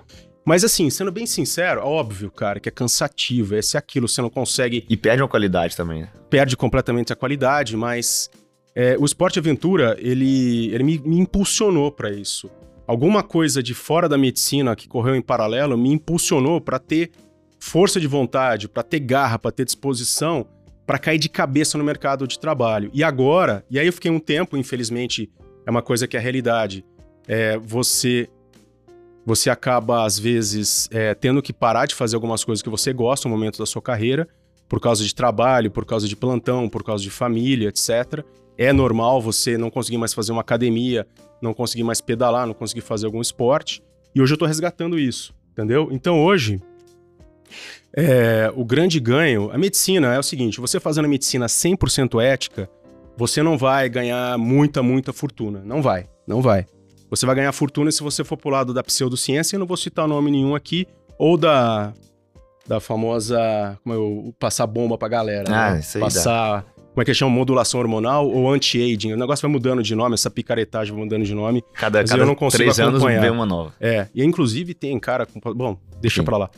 Mas assim, sendo bem sincero, óbvio, cara, que é cansativo, esse e aquilo, você não consegue E perde uma qualidade também, né? perde completamente a qualidade, mas é, o esporte aventura, ele, ele me, me impulsionou para isso. Alguma coisa de fora da medicina que correu em paralelo me impulsionou para ter força de vontade, para ter garra, para ter disposição, para cair de cabeça no mercado de trabalho. E agora, e aí eu fiquei um tempo, infelizmente, é uma coisa que é a realidade. É, você você acaba às vezes é, tendo que parar de fazer algumas coisas que você gosta no momento da sua carreira por causa de trabalho, por causa de plantão, por causa de família, etc. É normal você não conseguir mais fazer uma academia, não conseguir mais pedalar, não conseguir fazer algum esporte. E hoje eu tô resgatando isso, entendeu? Então hoje, é, o grande ganho, a medicina é o seguinte: você fazendo a medicina 100% ética, você não vai ganhar muita, muita fortuna. Não vai, não vai. Você vai ganhar fortuna se você for pro lado da pseudociência, eu não vou citar nome nenhum aqui, ou da da famosa, como é o, passar bomba pra galera, Ah, né? isso aí dá. Passar, como é que chama, modulação hormonal ou anti-aging. O negócio vai mudando de nome, essa picaretagem vai mudando de nome. Cada, Mas cada eu não consigo três anos acompanhar. vem uma nova. É, e inclusive tem cara com. Bom, deixa Sim. pra lá.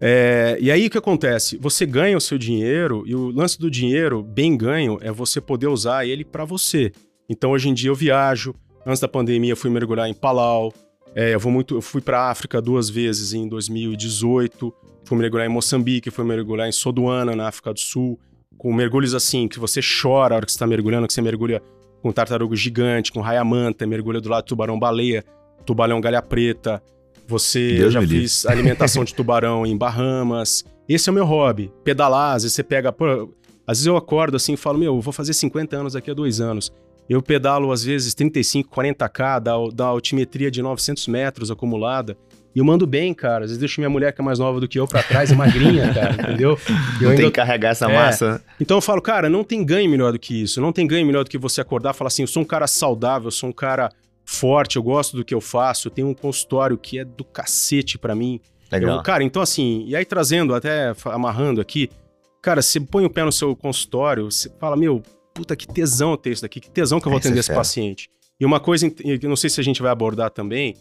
É, e aí o que acontece? Você ganha o seu dinheiro e o lance do dinheiro, bem ganho, é você poder usar ele pra você. Então hoje em dia eu viajo. Antes da pandemia eu fui mergulhar em Palau. É, eu vou muito, eu fui pra África duas vezes em 2018. Fui mergulhar em Moçambique, fui mergulhar em Soduana, na África do Sul. Com mergulhos assim, que você chora a hora que você tá mergulhando, que você mergulha com tartaruga gigante, com raia-manta, mergulha do lado do tubarão-baleia, tubarão galha preta. Você Deus já livre. fiz alimentação de tubarão em Bahamas. Esse é o meu hobby. Pedalar, às vezes você pega. pô, às vezes eu acordo assim e falo, meu, eu vou fazer 50 anos daqui a dois anos. Eu pedalo, às vezes, 35, 40k, da, da altimetria de 900 metros acumulada. E eu mando bem, cara. Às vezes deixo minha mulher, que é mais nova do que eu, pra trás, é magrinha, cara, entendeu? Eu Não tem ainda que carregar essa É. massa. então eu falo, cara, não tem ganho melhor do que isso. Não tem ganho melhor do que você acordar e falar assim: eu sou um cara saudável, eu sou um cara forte, eu gosto do que eu faço, eu tenho um consultório que é do cacete pra mim. Legal. Eu- cara, então assim, e aí trazendo, até amarrando aqui, cara, você põe o pé no seu consultório, você fala, meu, puta que tesão eu ter isso daqui, que tesão que eu vou Essa atender é esse paciente. E uma coisa, que eu não sei se a gente vai abordar também,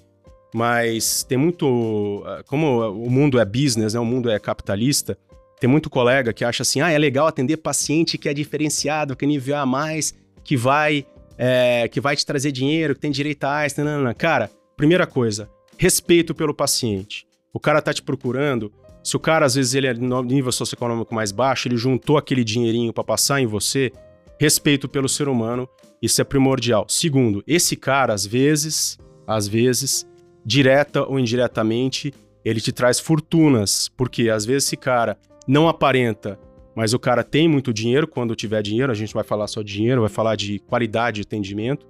mas tem muito. ah, Como o mundo é business, né? O mundo é capitalista, tem muito colega que acha assim: ah, é legal atender paciente que é diferenciado, que é nível A, mais, que vai, é, que vai te trazer dinheiro, que tem direito a AIS, nanana. Cara, primeira coisa, respeito pelo paciente. O cara tá te procurando. Se o cara, às vezes, ele é no nível socioeconômico mais baixo, ele juntou aquele dinheirinho pra passar em você, respeito pelo ser humano, isso é primordial. Segundo, esse cara, às vezes, às vezes, direta ou indiretamente, ele te traz fortunas, porque às vezes esse cara não aparenta, mas o cara tem muito dinheiro, quando tiver dinheiro, a gente vai falar só de dinheiro, vai falar de qualidade de atendimento,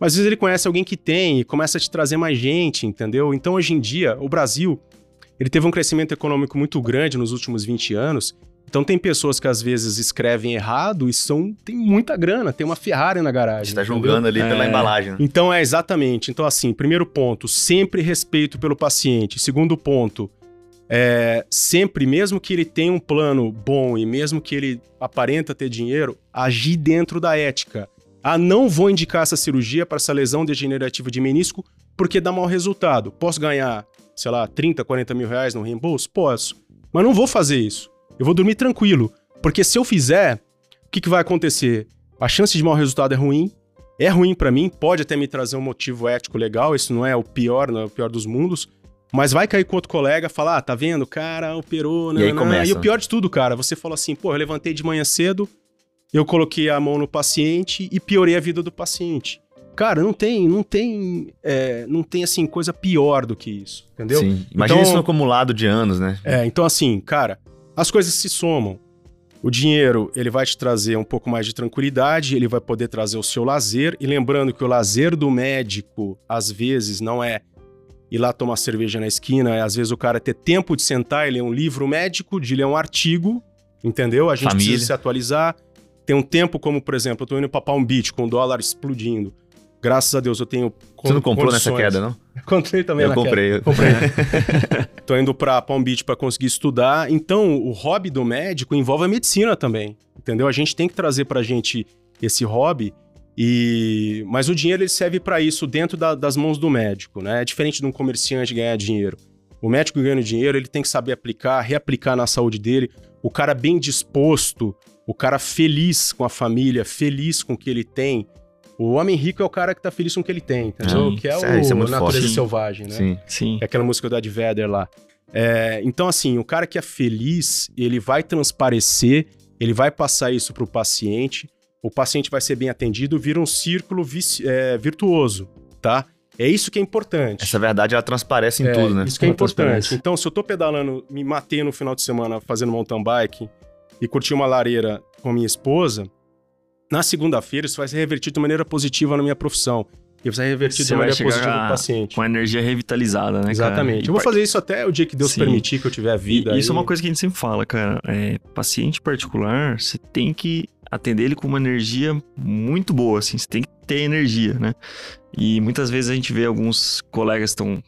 mas às vezes ele conhece alguém que tem e começa a te trazer mais gente, entendeu? Então hoje em dia, o Brasil, ele teve um crescimento econômico muito grande nos últimos 20 anos, então tem pessoas que às vezes escrevem errado e são tem muita grana, tem uma Ferrari na garagem. tá entendeu? julgando ali pela É. embalagem. né? Então é exatamente. Então, assim, primeiro ponto, sempre respeito pelo paciente. Segundo ponto, é, sempre, mesmo que ele tenha um plano bom e mesmo que ele aparenta ter dinheiro, agir dentro da ética. Ah, não vou indicar essa cirurgia para essa lesão degenerativa de menisco porque dá mau resultado. Posso ganhar, sei lá, 30, 40 mil reais no reembolso? Posso. Mas não vou fazer isso. Eu vou dormir tranquilo. Porque se eu fizer, o que, que vai acontecer? A chance de mau resultado é ruim, é ruim pra mim, pode até me trazer um motivo ético legal, isso não é o pior, não é o pior dos mundos, mas vai cair com outro colega, falar, ah, tá vendo, cara operou, E aí nananã. começa. E o pior de tudo, cara, você falou assim, pô, eu levantei de manhã cedo, eu coloquei a mão no paciente e piorei a vida do paciente. Cara, não tem, não tem, é, não tem assim coisa pior do que isso, entendeu? Sim. Imagina Então- isso no acumulado de anos, né? É, então assim, cara, as coisas se somam. O dinheiro, ele vai te trazer um pouco mais de tranquilidade, ele vai poder trazer o seu lazer, e lembrando que o lazer do médico, às vezes, não é ir lá tomar cerveja na esquina, é às vezes o cara ter tempo de sentar e ler um livro médico, de ler um artigo, entendeu? A gente Família. precisa se atualizar. Tem um tempo como, por exemplo, eu tô indo pra Palm Beach com o dólar explodindo. Graças a Deus eu tenho Você não comprou nessa condições. queda, não? Comprei também Eu na comprei. queda. Comprei. Tô indo pra Palm Beach pra conseguir estudar. Então, o hobby do médico envolve a medicina também, entendeu? A gente tem que trazer pra gente esse hobby e mas o dinheiro ele serve pra isso dentro da- das mãos do médico, né? É diferente de um comerciante ganhar dinheiro. O médico ganhando dinheiro, ele tem que saber aplicar, reaplicar na saúde dele. O cara bem disposto, o cara feliz com a família, feliz com o que ele tem. O homem rico é o cara que tá feliz com o que ele tem, entendeu? Sim. que é o é- isso é muito natureza forte. selvagem, né? Sim. Sim. É aquela música do Ed Vedder lá. É, então, assim, o cara que é feliz, ele vai transparecer, ele vai passar isso pro paciente, o paciente vai ser bem atendido, vira um círculo é, virtuoso, tá? É isso que é importante. Essa verdade, ela transparece em É, tudo, né? Isso que é importante. Então, se eu tô pedalando, me matei no final de semana fazendo mountain bike e curti uma lareira com minha esposa, na segunda-feira isso vai ser revertido de maneira positiva na minha profissão. E vai ser revertido Você de vai maneira positiva no paciente. Com a energia revitalizada, né? Exatamente. E Eu vou fazer isso até o dia que Deus Sim. permitir que eu tiver E vida. isso é uma coisa que a gente sempre fala, cara. É, paciente particular, você tem que atender ele com uma energia muito boa, assim. Você tem que ter energia, né? E muitas vezes a gente vê alguns colegas que estão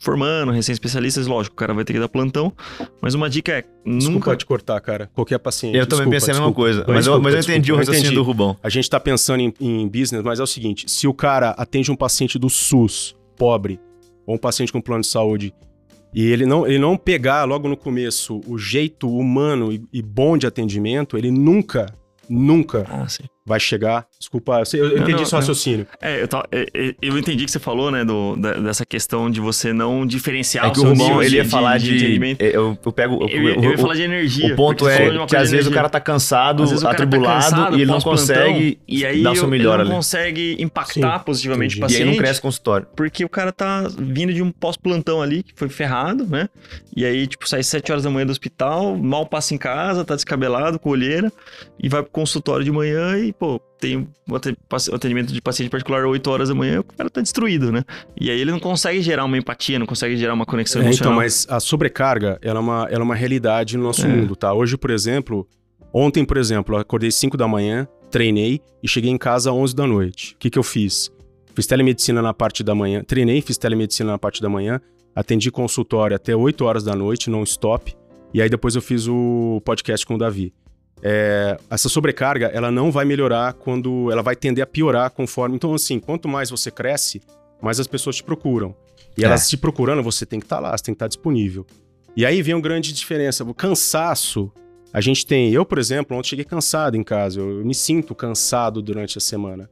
formando, recém-especialistas, lógico, o cara vai ter que dar plantão. Mas uma dica é, Desculpa nunca... te cortar, cara. Qualquer paciente. Eu também Desculpa, pensei a mesma desculpa. coisa. Mas, eu, Desculpa, mas eu desculpa, entendi o raciocínio entendi. do Rubão. A gente tá pensando em, em business, mas é o seguinte: se o cara atende um paciente do SUS, pobre, ou um paciente com plano de saúde, e ele não, ele não pegar logo no começo o jeito humano e, e bom de atendimento, ele nunca, nunca Ah, sim. Vai chegar. Desculpa, eu, eu Não, entendi não, esse raciocínio. É, eu, tava- é, é, eu entendi que você falou, né, do, da- dessa questão de você não diferenciar É que o seu nível ele ia de- falar de, de. entendimento. eu, eu pego. Eu, eu, o- ia falar de energia. o ponto de é que às coisa de vezes o cara tá cansado, Às vezes o cara tá atribulado, cansado, e ele não consegue e aí dar seu eu- melhor ele ali. não consegue impactar Sim, positivamente entendi. o E aí paciente. não cresce consultório. Porque o cara tá vindo de um pós-plantão ali, que foi ferrado, né? E aí, tipo, sai 7 horas da manhã do hospital, mal passa em casa, tá descabelado, com olheira, e vai pro consultório de manhã e, pô, tem um atendimento de paciente particular 8 horas da manhã, o cara tá destruído, né? E aí ele não consegue gerar uma empatia, não consegue gerar uma conexão É, então, emocional. mas a sobrecarga, ela é uma, ela é uma realidade no nosso É. mundo, tá? Hoje, por exemplo, ontem, por exemplo, eu acordei 5 da manhã, treinei e cheguei em casa às 11 da noite. O que que eu fiz? Fiz telemedicina na parte da manhã, treinei, fiz telemedicina na parte da manhã, atendi consultório até 8 horas da noite, não stop, e aí depois eu fiz o podcast com o Davi. É, essa sobrecarga, ela não vai melhorar quando... Ela vai tender a piorar conforme... Então, assim, quanto mais você cresce, mais as pessoas te procuram. E É. elas te procurando, você tem que estar lá, você tem que estar disponível. E aí vem uma grande diferença. O cansaço, a gente tem. Eu, por exemplo, ontem cheguei cansado em casa. Eu, eu me sinto cansado durante a semana.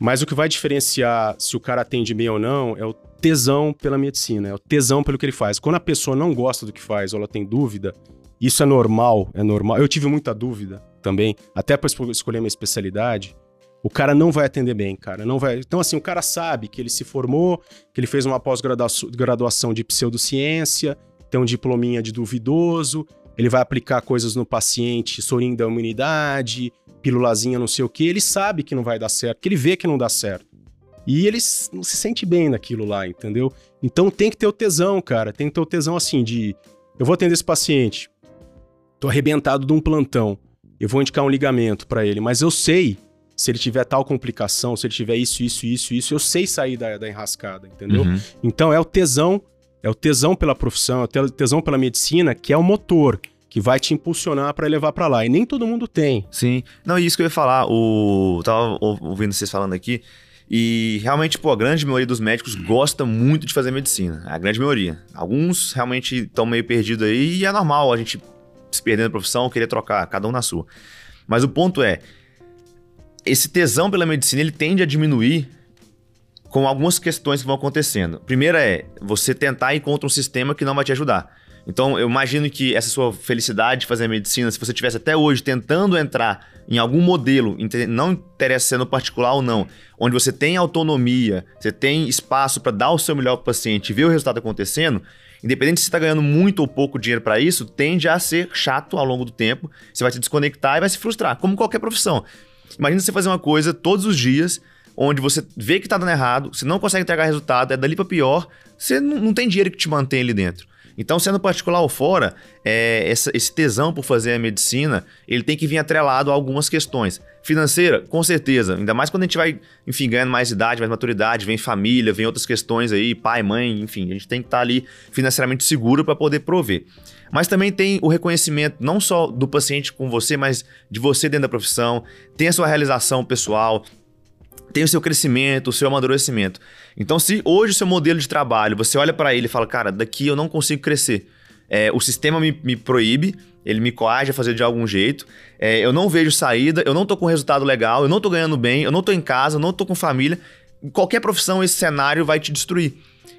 Mas o que vai diferenciar se o cara atende bem ou não é o tesão pela medicina, é o tesão pelo que ele faz. Quando a pessoa não gosta do que faz ou ela tem dúvida, isso é normal, é normal. Eu tive muita dúvida também, até para escolher minha especialidade. O cara não vai atender bem, cara. Não vai. Então, assim, o cara sabe que ele se formou, que ele fez uma pós-graduação de pseudociência, tem um diplominha de duvidoso, ele vai aplicar coisas no paciente, sorinho da imunidade, pílulazinha não sei o quê. Ele sabe que não vai dar certo, que ele vê que não dá certo. E ele não se sente bem naquilo lá, entendeu? Então tem que ter o tesão, cara. Tem que ter o tesão assim de. Eu vou atender esse paciente. Tô arrebentado de um plantão. Eu vou indicar um ligamento pra ele, mas eu sei se ele tiver tal complicação, se ele tiver isso, isso, isso, isso, eu sei sair da, da enrascada, entendeu? Uhum. Então é o tesão, é o tesão pela profissão, é o te- tesão pela medicina que é o motor que vai te impulsionar pra levar pra lá. E nem todo mundo tem. Sim. Não, e isso que eu ia falar, o... tava ou- ouvindo vocês falando aqui, e realmente, pô, a grande maioria dos médicos gosta muito de fazer medicina. A grande maioria. Alguns realmente estão meio perdidos aí, e é normal a gente se perder na profissão, querer trocar, cada um na sua. Mas o ponto é, esse tesão pela medicina, ele tende a diminuir com algumas questões que vão acontecendo. Primeira é você tentar ir contra um sistema que não vai te ajudar. Então, eu imagino que essa sua felicidade de fazer medicina, se você tivesse até hoje tentando entrar em algum modelo, não interessa sendo particular ou não, onde você tem autonomia, você tem espaço para dar o seu melhor para o paciente e ver o resultado acontecendo, independente se você está ganhando muito ou pouco dinheiro para isso, tende a ser chato ao longo do tempo. Você vai se desconectar e vai se frustrar, como qualquer profissão. Imagina você fazer uma coisa todos os dias, onde você vê que está dando errado, você não consegue entregar resultado, é dali para pior, você não, não tem dinheiro que te mantém ali dentro. Então, sendo particular ou fora, é, essa, esse tesão por fazer a medicina, ele tem que vir atrelado a algumas questões. Financeira, com certeza. Ainda mais quando a gente vai, enfim, ganhando mais idade, mais maturidade, vem família, vem outras questões aí, pai, mãe, enfim, a gente tem que estar tá ali financeiramente seguro para poder prover. Mas também tem o reconhecimento não só do paciente com você, mas de você dentro da profissão, tem a sua realização pessoal, tem o seu crescimento, o seu amadurecimento. Então, se hoje o seu modelo de trabalho, você olha para ele e fala, cara, daqui eu não consigo crescer. É, o sistema me, me, proíbe, ele me coage a fazer de algum jeito. É, eu não vejo saída, eu não tô com resultado legal, eu não tô ganhando bem, eu não tô em casa, eu não tô com família. Em qualquer profissão, esse cenário vai te destruir.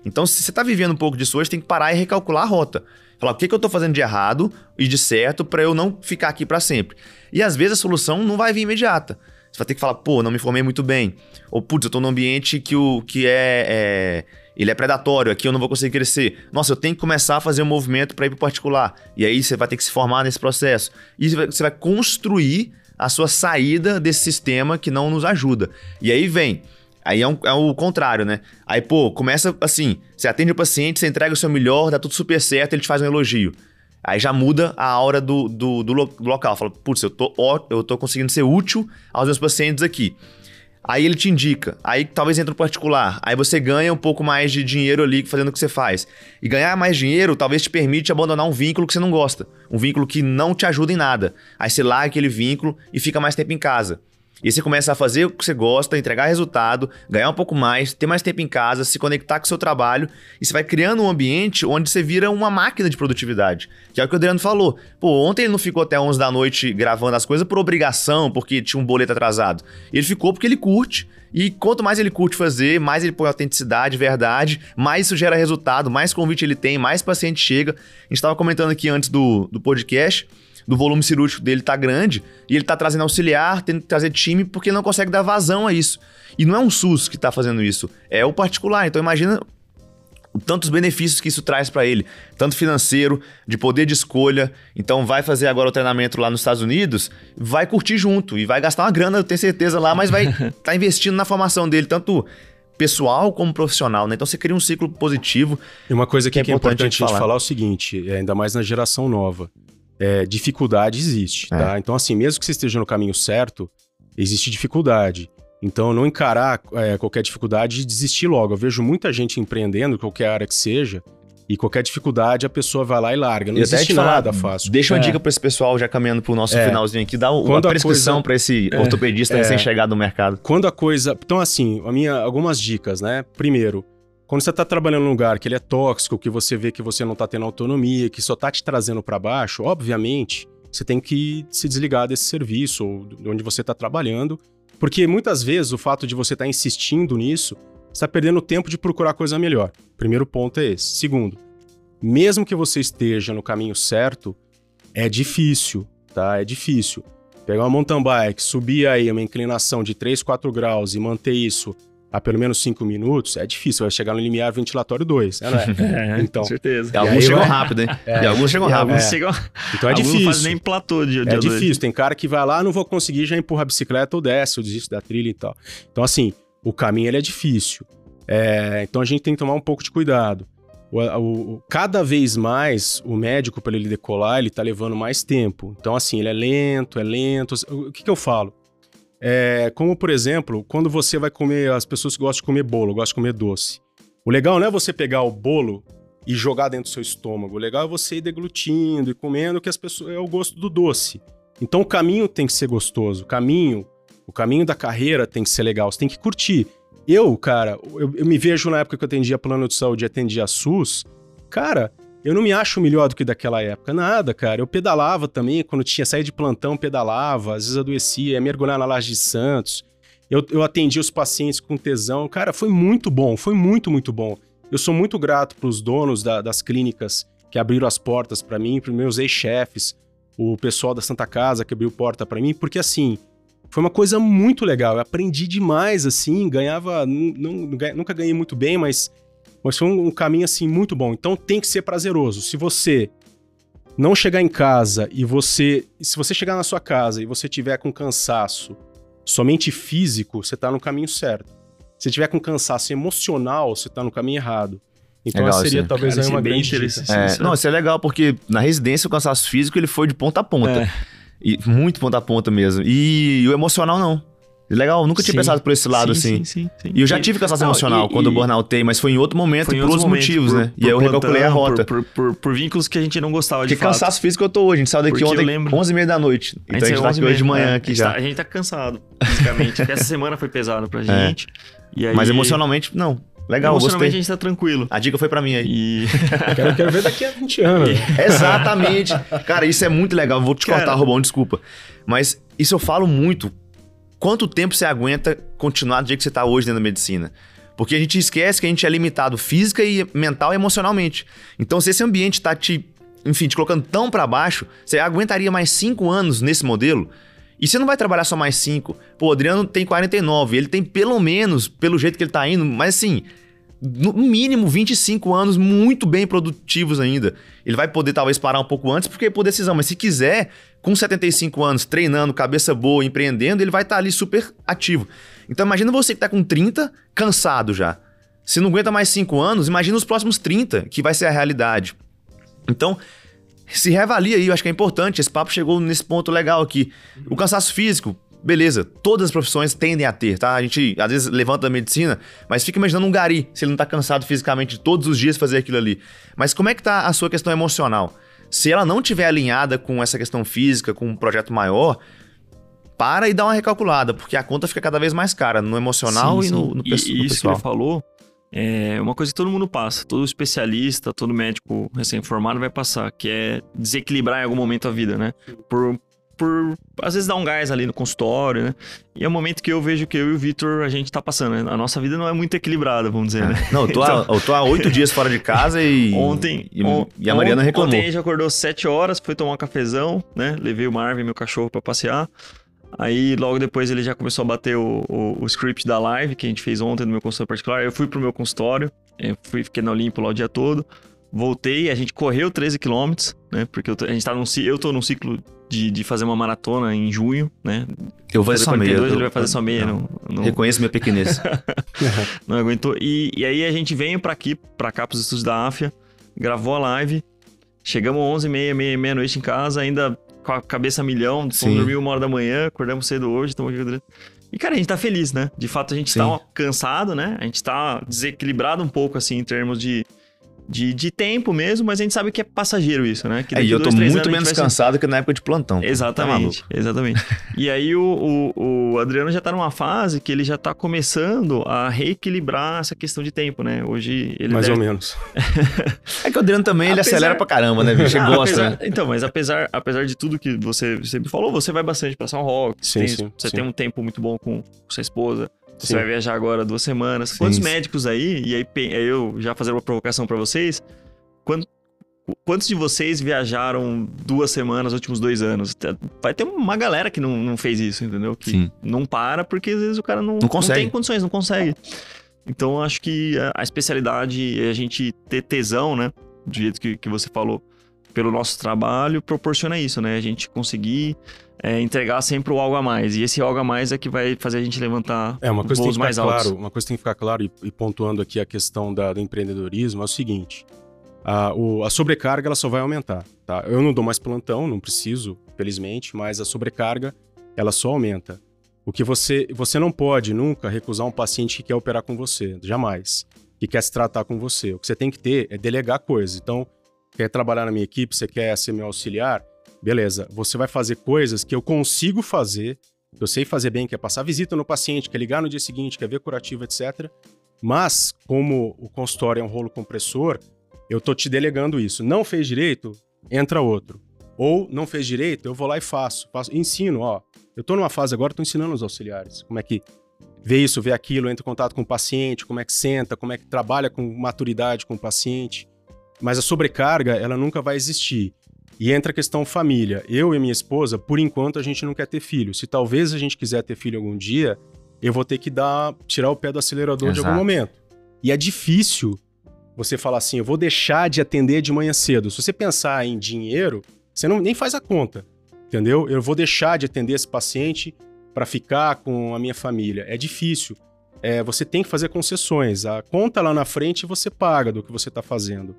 Então, se você tá vivendo um pouco disso hoje, tem que parar e recalcular a rota. Falar o que, que eu tô fazendo de errado e de certo para eu não ficar aqui para sempre. E às vezes a solução não vai vir imediata. Você vai ter que falar, pô, não me formei muito bem. Ou, putz, eu tô num ambiente que, o, que é, é ele é predatório, aqui eu não vou conseguir crescer. Nossa, eu tenho que começar a fazer um movimento para ir para particular. E aí você vai ter que se formar nesse processo. E você vai construir a sua saída desse sistema que não nos ajuda. E aí vem. Aí é, um, é o contrário, né? Aí, pô, começa assim: você atende o paciente, você entrega o seu melhor, dá tudo super certo, ele te faz um elogio. Aí já muda a aura do, do, do, do local. Fala, putz, eu tô, ó, eu tô conseguindo ser útil aos meus pacientes aqui. Aí ele te indica, aí talvez entre no particular, aí você ganha um pouco mais de dinheiro ali fazendo o que você faz. E ganhar mais dinheiro talvez te permite abandonar um vínculo que você não gosta, um vínculo que não te ajuda em nada. Aí você larga aquele vínculo e fica mais tempo em casa. E você começa a fazer o que você gosta, entregar resultado, ganhar um pouco mais, ter mais tempo em casa, se conectar com o seu trabalho. E você vai criando um ambiente onde você vira uma máquina de produtividade. Que é o que o Adriano falou. Pô, ontem ele não ficou até 11 da noite gravando as coisas por obrigação, porque tinha um boleto atrasado. Ele ficou porque ele curte. E quanto mais ele curte fazer, mais ele põe autenticidade, verdade, mais isso gera resultado, mais convite ele tem, mais paciente chega. A gente estava comentando aqui antes do, do podcast do volume cirúrgico dele tá grande e ele tá trazendo auxiliar, tendo que trazer time porque não consegue dar vazão a isso. E não é um SUS que tá fazendo isso, é o particular. Então imagina tantos benefícios que isso traz para ele, tanto financeiro, de poder de escolha. Então vai fazer agora o treinamento lá nos Estados Unidos, vai curtir junto e vai gastar uma grana, eu tenho certeza lá, mas vai estar tá investindo na formação dele, tanto pessoal como profissional, né? Então você cria um ciclo positivo. E uma coisa que, que é, importante, a gente falar. falar é o seguinte, é, ainda mais na geração nova é, dificuldade existe, é. tá? Então, assim, mesmo que você esteja no caminho certo, existe dificuldade. Então, não encarar é, qualquer dificuldade e desistir logo. Eu vejo muita gente empreendendo, qualquer área que seja, e qualquer dificuldade a pessoa vai lá e larga. Não e existe nada fácil. Deixa uma é. dica para esse pessoal, já caminhando pro nosso é. finalzinho aqui, dá uma prescrição coisa... para esse é. ortopedista é. recém-chegado no mercado. Quando a coisa... Então, assim, a minha, algumas dicas, né? Primeiro, quando você está trabalhando num lugar que ele é tóxico, que você vê que você não está tendo autonomia, que só está te trazendo para baixo, obviamente, você tem que se desligar desse serviço ou de onde você está trabalhando, porque muitas vezes o fato de você estar tá insistindo nisso, está perdendo tempo de procurar coisa melhor. Primeiro ponto é esse. Segundo, mesmo que você esteja no caminho certo, é difícil, tá? É difícil. Pegar uma mountain bike, subir aí uma inclinação de 3, 4 graus e manter isso a pelo menos 5 minutos, é difícil, vai chegar no limiar ventilatório 2, né? É, então, com certeza. E, alguns chegam vai... rápido, hein? É, e alguns chegam rápido. Alguns chegam... Então é difícil. Não nem platô de, de É difícil, tem cara que vai lá, não vou conseguir, já empurra a bicicleta ou desce, ou desiste da trilha e tal. Então assim, o caminho ele é difícil. É, então a gente tem que tomar um pouco de cuidado. O, o, cada vez mais o médico, para ele decolar, ele tá levando mais tempo. Então assim, ele é lento, é lento. O que, que eu falo? É, como, por exemplo, quando você vai comer, as pessoas gostam de comer bolo, gostam de comer doce. O legal não é você pegar o bolo e jogar dentro do seu estômago. O legal é você ir deglutindo e comendo, que as pessoas é o gosto do doce. Então o caminho tem que ser gostoso. O caminho, o caminho da carreira tem que ser legal. Você tem que curtir. Eu, cara, eu, eu me vejo na época que eu atendia plano de saúde e atendia SUS. Cara, eu não me acho melhor do que daquela época. Nada, cara. Eu pedalava também, quando tinha saído de plantão, pedalava, às vezes adoecia, ia mergulhar na Laje de Santos. Eu, eu atendia os pacientes com tesão. Cara, foi muito bom, foi muito, muito bom. Eu sou muito grato para os donos da, das clínicas que abriram as portas para mim, para meus ex-chefes, o pessoal da Santa Casa que abriu porta para mim, porque assim, foi uma coisa muito legal. Eu aprendi demais, assim, ganhava. Não, nunca ganhei muito bem, mas, mas foi um, um caminho, assim, muito bom. Então tem que ser prazeroso. Se você não chegar em casa e você. Se você chegar na sua casa e você tiver com cansaço somente físico, você está no caminho certo. Se tiver com cansaço emocional, você está no caminho errado. Então legal, seria talvez Cara, aí uma grande interessante. É, não, isso é legal porque na residência o cansaço físico ele foi de ponta a ponta. É. E muito ponta a ponta mesmo. E o emocional não. Legal, nunca tinha sim, pensado por esse lado sim, assim. Sim, sim, E eu já tive cansaço emocional e, quando eu burnoutei, mas foi em outro momento e por outros motivos, por, né? Por, e aí eu recalculei a rota. Por, por, por, vínculos que a gente não gostava de Que cansaço físico eu tô hoje. A gente saiu daqui Porque ontem, 11h30 da noite. Então a gente, tá aqui hoje de manhã é, aqui já. Tá, a gente tá cansado, fisicamente. Essa semana foi pesado pra é. gente. É. Aí... Mas emocionalmente, não. Legal, Emocionalmente gostei. a gente tá tranquilo. A dica foi para mim aí. E... quero, quero ver daqui a 20 anos. Exatamente. Cara, isso é muito legal. Vou te Cara... cortar, Robão, desculpa. Mas isso eu falo muito. Quanto tempo você aguenta continuar do jeito que você tá hoje dentro da medicina? Porque a gente esquece que a gente é limitado física e mental e emocionalmente. Então, se esse ambiente tá te, enfim, te colocando tão para baixo, você aguentaria mais cinco anos nesse modelo? E você não vai trabalhar só mais 5. Pô, o Adriano tem 49, ele tem pelo menos, pelo jeito que ele tá indo, mas assim, no mínimo 25 anos muito bem produtivos ainda. Ele vai poder talvez parar um pouco antes porque é por decisão, mas se quiser, com 75 anos, treinando, cabeça boa, empreendendo, ele vai estar tá ali super ativo. Então imagina você que tá com 30, cansado já. Se não aguenta mais 5 anos, imagina os próximos 30, que vai ser a realidade. Então, se reavalia aí, eu acho que é importante. Esse papo chegou nesse ponto legal aqui. O cansaço físico, beleza, todas as profissões tendem a ter, tá? A gente às vezes levanta a medicina, mas fica imaginando um gari, se ele não tá cansado fisicamente todos os dias fazer aquilo ali. Mas como é que tá a sua questão emocional? Se ela não tiver alinhada com essa questão física, com um projeto maior, para e dá uma recalculada, porque a conta fica cada vez mais cara no emocional sim, e no, no, no, e, no pessoal. Isso que ele falou é uma coisa que todo mundo passa, todo especialista, todo médico recém-formado vai passar, que é desequilibrar em algum momento a vida, né? Por, por às vezes dar um gás ali no consultório, né? E é o momento que eu vejo que eu e o Vitor a gente tá passando. Né? A nossa vida não é muito equilibrada, vamos dizer, né? Não, eu tô, então... há, eu tô há oito dias fora de casa e. Ontem. E, on... e a Mariana reclamou. Ontem a gente acordou sete horas, foi tomar um cafezão, né? Levei o Marvin, meu cachorro, para passear. Aí logo depois ele já começou a bater o, o, o, script da live que a gente fez ontem no meu consultório particular. Eu fui pro meu consultório, fui, fiquei no Olimpo lá o dia todo. Voltei, a gente correu 13 quilômetros, né? Porque eu tô, a gente tá num, eu tô num ciclo de, de fazer uma maratona em junho, né? Eu vou fazer só meia. Ele vai fazer só meia. Não, não... Reconheço minha pequenez. não aguentou. E, e aí a gente veio para aqui, para cá, pros estudos da AFIA, gravou a live. Chegamos 11 meia, meia, meia-noite em casa, ainda com a cabeça a milhão, fomos dormir uma hora da manhã, acordamos cedo hoje, estamos aqui. E, cara, a gente tá feliz, né? De fato, a gente Sim. tá cansado, né? A gente tá desequilibrado um pouco, assim, em termos de, de, de tempo mesmo, mas a gente sabe que é passageiro isso, né? Que é, e eu tô muito menos cansado ser... que na época de plantão. Exatamente, tá exatamente. e aí o, o, o, Adriano já tá numa fase que ele já tá começando a reequilibrar essa questão de tempo, né? Hoje ele Mais deve... ou menos. é que o Adriano também, ele apesar... acelera pra caramba, né? Ele ah, gosta, apesar... né? Então, mas apesar, apesar de tudo que você sempre falou, você vai bastante pra São Roque, sim, tem, sim, você sim. tem um tempo muito bom com sua esposa, você vai viajar agora duas semanas. Sim. Quantos médicos aí, e aí eu já fazer uma provocação para vocês, quantos de vocês viajaram duas semanas nos últimos dois anos? Vai ter uma galera que não, não fez isso, entendeu? Que Sim. não para porque às vezes o cara não, não, não tem condições, não consegue. Então acho que a, a especialidade é a gente ter tesão, né? Do jeito que, que você falou, pelo nosso trabalho, proporciona isso, né? A gente conseguir é, entregar sempre o algo a mais. E esse algo a mais é que vai fazer a gente levantar é, uma coisa voos que mais claro, altos. Uma coisa tem que ficar claro, e, e pontuando aqui a questão da, do empreendedorismo, é o seguinte. A, o, a sobrecarga ela só vai aumentar. Tá? Eu não dou mais plantão, não preciso, felizmente, mas a sobrecarga ela só aumenta. O que você, você não pode nunca recusar um paciente que quer operar com você, jamais. Que quer se tratar com você. O que você tem que ter é delegar coisas. Então, quer trabalhar na minha equipe, você quer ser meu auxiliar, beleza, você vai fazer coisas que eu consigo fazer, eu sei fazer bem, que é passar visita no paciente, que é ligar no dia seguinte, que é ver curativo, etc. Mas, como o consultório é um rolo compressor, eu tô te delegando isso. Não fez direito, entra outro. Ou não fez direito, eu vou lá e faço. faço ensino, ó. Eu tô numa fase agora, tô ensinando os auxiliares. Como é que vê isso, vê aquilo, entra em contato com o paciente, como é que senta, como é que trabalha com maturidade com o paciente. Mas a sobrecarga, ela nunca vai existir. E entra a questão família. Eu e minha esposa, por enquanto, a gente não quer ter filho. Se talvez a gente quiser ter filho algum dia, eu vou ter que dar, tirar o pé do acelerador Exato. de algum momento. E é difícil você falar assim, eu vou deixar de atender de manhã cedo. Se você pensar em dinheiro, você não, nem faz a conta, entendeu? Eu vou deixar de atender esse paciente para ficar com a minha família. É difícil. É, você tem que fazer concessões. A conta lá na frente você paga do que você está fazendo.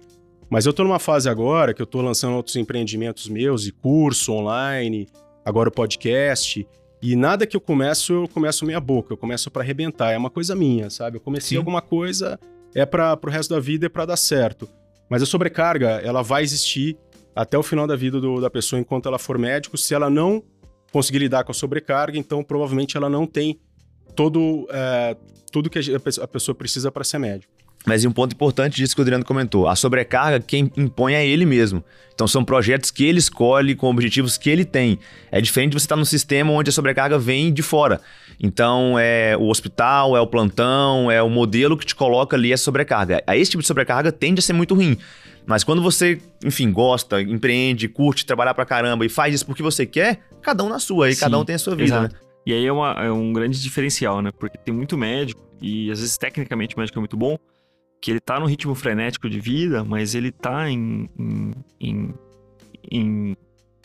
Mas eu estou numa fase agora que eu estou lançando outros empreendimentos meus, e curso online, agora o podcast. E nada que eu começo, eu começo meia boca, eu começo para arrebentar. É uma coisa minha, sabe? Eu comecei Sim. alguma coisa, é para o resto da vida, é para dar certo. Mas a sobrecarga, ela vai existir até o final da vida do, da pessoa enquanto ela for médico. Se ela não conseguir lidar com a sobrecarga, então provavelmente ela não tem todo, é, tudo que a pessoa precisa para ser médico. Mas um ponto importante disso que o Adriano comentou: a sobrecarga quem impõe é ele mesmo. Então são projetos que ele escolhe com objetivos que ele tem. É diferente de você estar num sistema onde a sobrecarga vem de fora. Então é o hospital, é o plantão, é o modelo que te coloca ali a sobrecarga. Esse tipo de sobrecarga tende a ser muito ruim. Mas quando você, enfim, gosta, empreende, curte trabalhar pra caramba e faz isso porque você quer, cada um na sua, aí cada um tem a sua vida, exato. né? E aí é, uma, é um grande diferencial, né? Porque tem muito médico, e às vezes tecnicamente o médico é muito bom, que ele tá no ritmo frenético de vida, mas ele tá em, em, em, em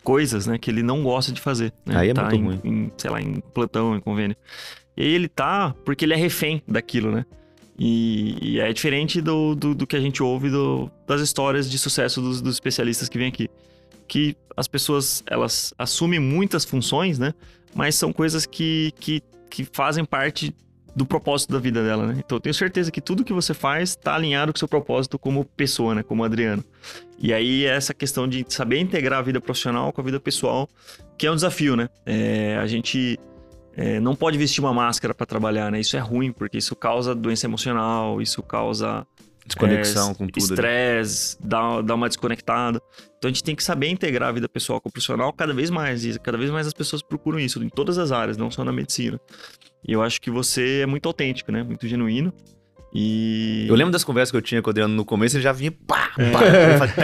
coisas, né, que ele não gosta de fazer. Né? Aí é tá muito em, ruim. Em, sei lá, em plantão, em convênio. E aí ele tá porque ele é refém daquilo, né? E, e é diferente do, do, do, que a gente ouve do, das histórias de sucesso dos, dos especialistas que vêm aqui. Que as pessoas, elas assumem muitas funções, né? Mas são coisas que, que, que fazem parte do propósito da vida dela, né? Então eu tenho certeza que tudo que você faz está alinhado com o seu propósito como pessoa, né? Como Adriano. E aí essa questão de saber integrar a vida profissional com a vida pessoal, que é um desafio, né? É, a gente é, não pode vestir uma máscara para trabalhar, né? Isso é ruim, porque isso causa doença emocional, isso causa Desconexão é, com tudo. Estresse, dá, dá uma desconectada. Então a gente tem que saber integrar a vida pessoal com o profissional cada vez mais. E cada vez mais as pessoas procuram isso, em todas as áreas, não só na medicina. E eu acho que você é muito autêntico, né? Muito genuíno. E... Eu lembro das conversas que eu tinha com o Adriano no começo, ele já vinha pá, é. pá.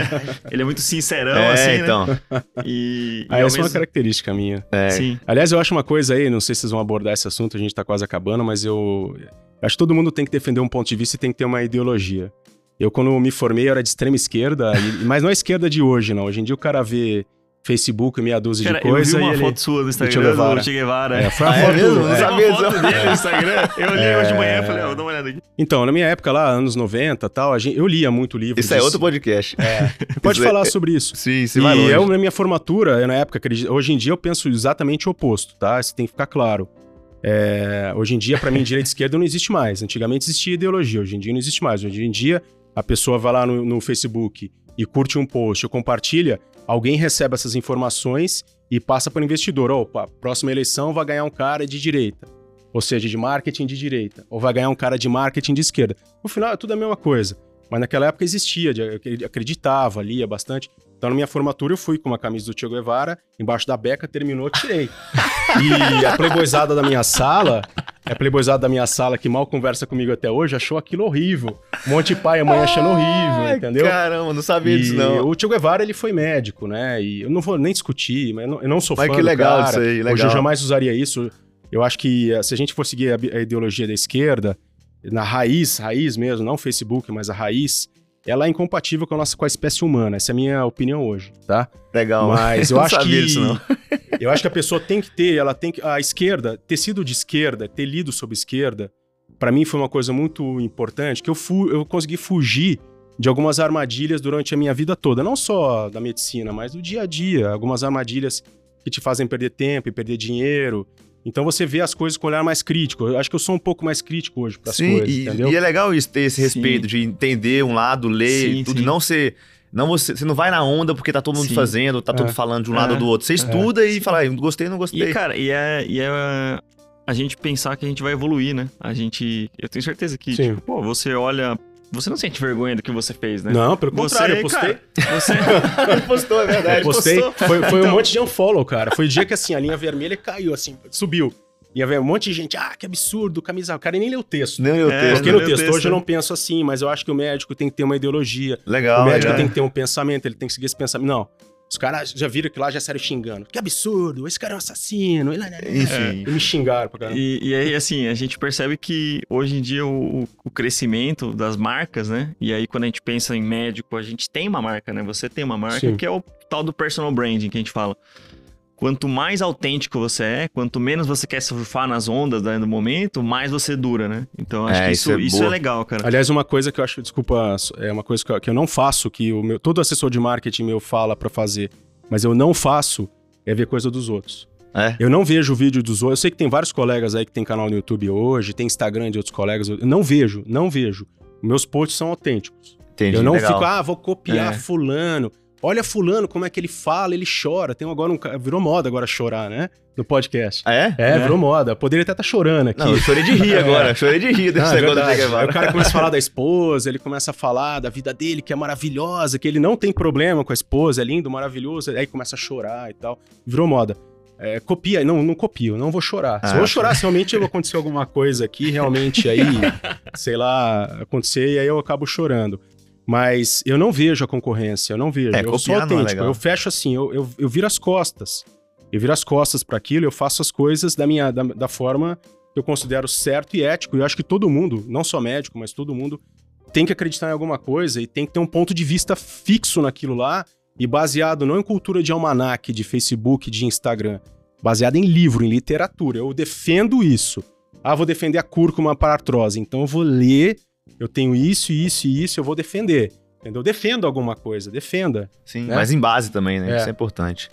ele é muito sincerão, é, assim, né? então. né? E, ah, e essa mesmo... é uma característica minha. É. Sim. Aliás, eu acho uma coisa aí, não sei se vocês vão abordar esse assunto, a gente tá quase acabando, mas eu acho que todo mundo tem que defender um ponto de vista e tem que ter uma ideologia. Eu, quando me formei, eu era de extrema esquerda, e, mas não a esquerda de hoje, não. Hoje em dia o cara vê Facebook, meia dúzia Cara, de coisa. Eu vi uma e foto ele... sua no Instagram do Che Guevara. É, foi a ah, é foto, é mesmo? Não é. sabia uma foto dele no Instagram. Eu olhei é... hoje de manhã e falei, ó, oh, dá uma olhada aqui. Então, na minha época lá, anos 90 e tal, gente, eu lia muito livro. Isso disso. é outro podcast. É. Pode isso falar é... sobre isso. Sim, sim, vai E eu, na minha formatura, na época, hoje em dia eu penso exatamente o oposto, tá? Isso tem que ficar claro. É... hoje em dia, para mim, direita e esquerda não existe mais. Antigamente existia ideologia, hoje em dia não existe mais. Hoje em dia, a pessoa vai lá no, no Facebook e curte um post ou compartilha, alguém recebe essas informações e passa para o investidor. Opa, próxima eleição vai ganhar um cara de direita, ou seja, de marketing de direita, ou vai ganhar um cara de marketing de esquerda. No final é tudo a mesma coisa. Mas naquela época existia, acreditava, lia bastante. Então, na minha formatura, eu fui com uma camisa do Che Guevara, embaixo da beca, terminou, tirei. e a playboyzada da minha sala, a playboyzada da minha sala, que mal conversa comigo até hoje, achou aquilo horrível. Um monte de pai e mãe achando horrível, entendeu? Caramba, não sabia e disso, não. O Che Guevara, ele foi médico, né? E eu não vou nem discutir, mas eu não, eu não sou mas fã que legal cara. isso aí, legal. Hoje eu jamais usaria isso. Eu acho que eh, se a gente for seguir a, a ideologia da esquerda, na raiz, raiz mesmo, não Facebook, mas a raiz, ela é incompatível com a nossa com a espécie humana. Essa é a minha opinião hoje, tá? Legal. Mas eu acho que isso, não. eu acho que a pessoa tem que ter, ela tem que a esquerda, ter sido de esquerda, ter lido sobre esquerda, para mim foi uma coisa muito importante, que eu fu, eu consegui fugir de algumas armadilhas durante a minha vida toda, não só da medicina, mas do dia a dia, algumas armadilhas que te fazem perder tempo e perder dinheiro, então você vê as coisas com um olhar mais crítico. Eu acho que eu sou um pouco mais crítico hoje para as coisas, e, entendeu? E é legal isso, ter esse respeito sim. de entender um lado, ler sim, tudo, sim. e não ser não você, você não vai na onda porque tá todo mundo Sim. fazendo, tá é. todo falando de um lado ou do outro. Você é. estuda e fala, ah, gostei, não gostei. E, cara, e é, e é a gente pensar que a gente vai evoluir, né? A gente. Eu tenho certeza que, tipo, pô, você olha você não sente vergonha do que você fez, né? Não, pelo contrário, eu postei. Cara, você postou, é verdade. Eu postei. Postou. Foi, foi então... um monte de unfollow, cara. Foi o dia que assim, a linha vermelha caiu, assim, subiu. Ia ver um monte de gente, ah, que absurdo, camisa. O cara nem leu o texto. Nem leu o É, texto. Porque no texto, texto, hoje eu não penso assim, mas eu acho que o médico tem que ter uma ideologia. Legal, o médico legal. tem que ter um pensamento, ele tem que seguir esse pensamento. Não. Os caras já viram que lá já saíram xingando. Que absurdo, esse cara é um assassino. Ele, Enfim. E me xingaram pra caramba. E, e aí, assim, a gente percebe que hoje em dia o, o crescimento das marcas, né? E aí, quando a gente pensa em médico, a gente tem uma marca, né? Você tem uma marca Sim. que é o tal do personal branding que a gente fala. Quanto mais autêntico você é, quanto menos você quer surfar nas ondas né, do momento, mais você dura, né? Então, acho É, que isso isso, é isso, é legal, cara. Aliás, uma coisa que eu acho, desculpa, é uma coisa que eu, não faço, que o meu, todo assessor de marketing meu fala pra fazer, mas eu não faço, é ver coisa dos outros. É. Eu não vejo o vídeo dos outros. Eu sei que tem vários colegas aí que tem canal no YouTube hoje, tem Instagram de outros colegas. Eu não vejo, não vejo. Meus posts são autênticos. Entendi. eu não legal. fico, ah, vou copiar É. fulano. Olha fulano, como é que ele fala, ele chora. Tem agora um... Virou moda agora chorar, né? No podcast. Ah, é? É, virou moda. Poderia até estar chorando aqui. Não, eu chorei de rir agora. Chorei de rir desse Não, é negócio do verdade. Che Aí Guevara. o cara começa a falar da esposa, ele começa a falar da vida dele, que é maravilhosa, que ele não tem problema com a esposa, é lindo, maravilhoso, aí começa a chorar e tal. Virou moda. É, copia, não, não copio, não vou chorar. Se Ah, eu vou chorar, se realmente acontecer alguma coisa aqui, realmente aí, sei lá, acontecer, e aí eu acabo chorando. Mas eu não vejo a concorrência, eu não vejo. É, eu sou é autêntico, legal. eu fecho assim, eu, eu, eu viro as costas. Eu viro as costas para aquilo, eu faço as coisas da minha da, da forma que eu considero certo e ético. E eu acho que todo mundo, não só médico, mas todo mundo, tem que acreditar em alguma coisa e tem que ter um ponto de vista fixo naquilo lá e baseado não em cultura de almanac, de Facebook, de Instagram, baseado em livro, em literatura. Eu defendo isso. Ah, vou defender a cúrcuma para artrose, então eu vou ler, eu tenho isso, isso e isso, eu vou defender. Entendeu? Eu defendo alguma coisa, defenda. Sim, né? mas em base também, né? É. Isso é importante.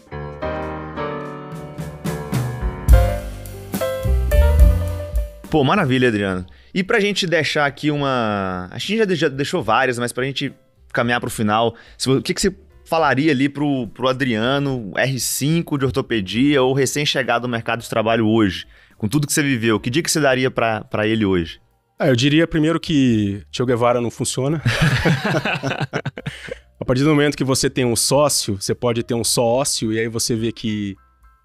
Pô, maravilha, Adriano. E pra gente deixar aqui uma. A gente já de- já deixou várias, mas pra gente caminhar pro final, o que, que você falaria ali pro, pro Adriano, R5 de ortopedia ou recém-chegado no mercado de trabalho hoje? Com tudo que você viveu, que dica você daria pra ele hoje? Ah, eu diria primeiro que Che Guevara não funciona. a partir do momento que você tem um sócio, você pode ter um sócio e aí você vê que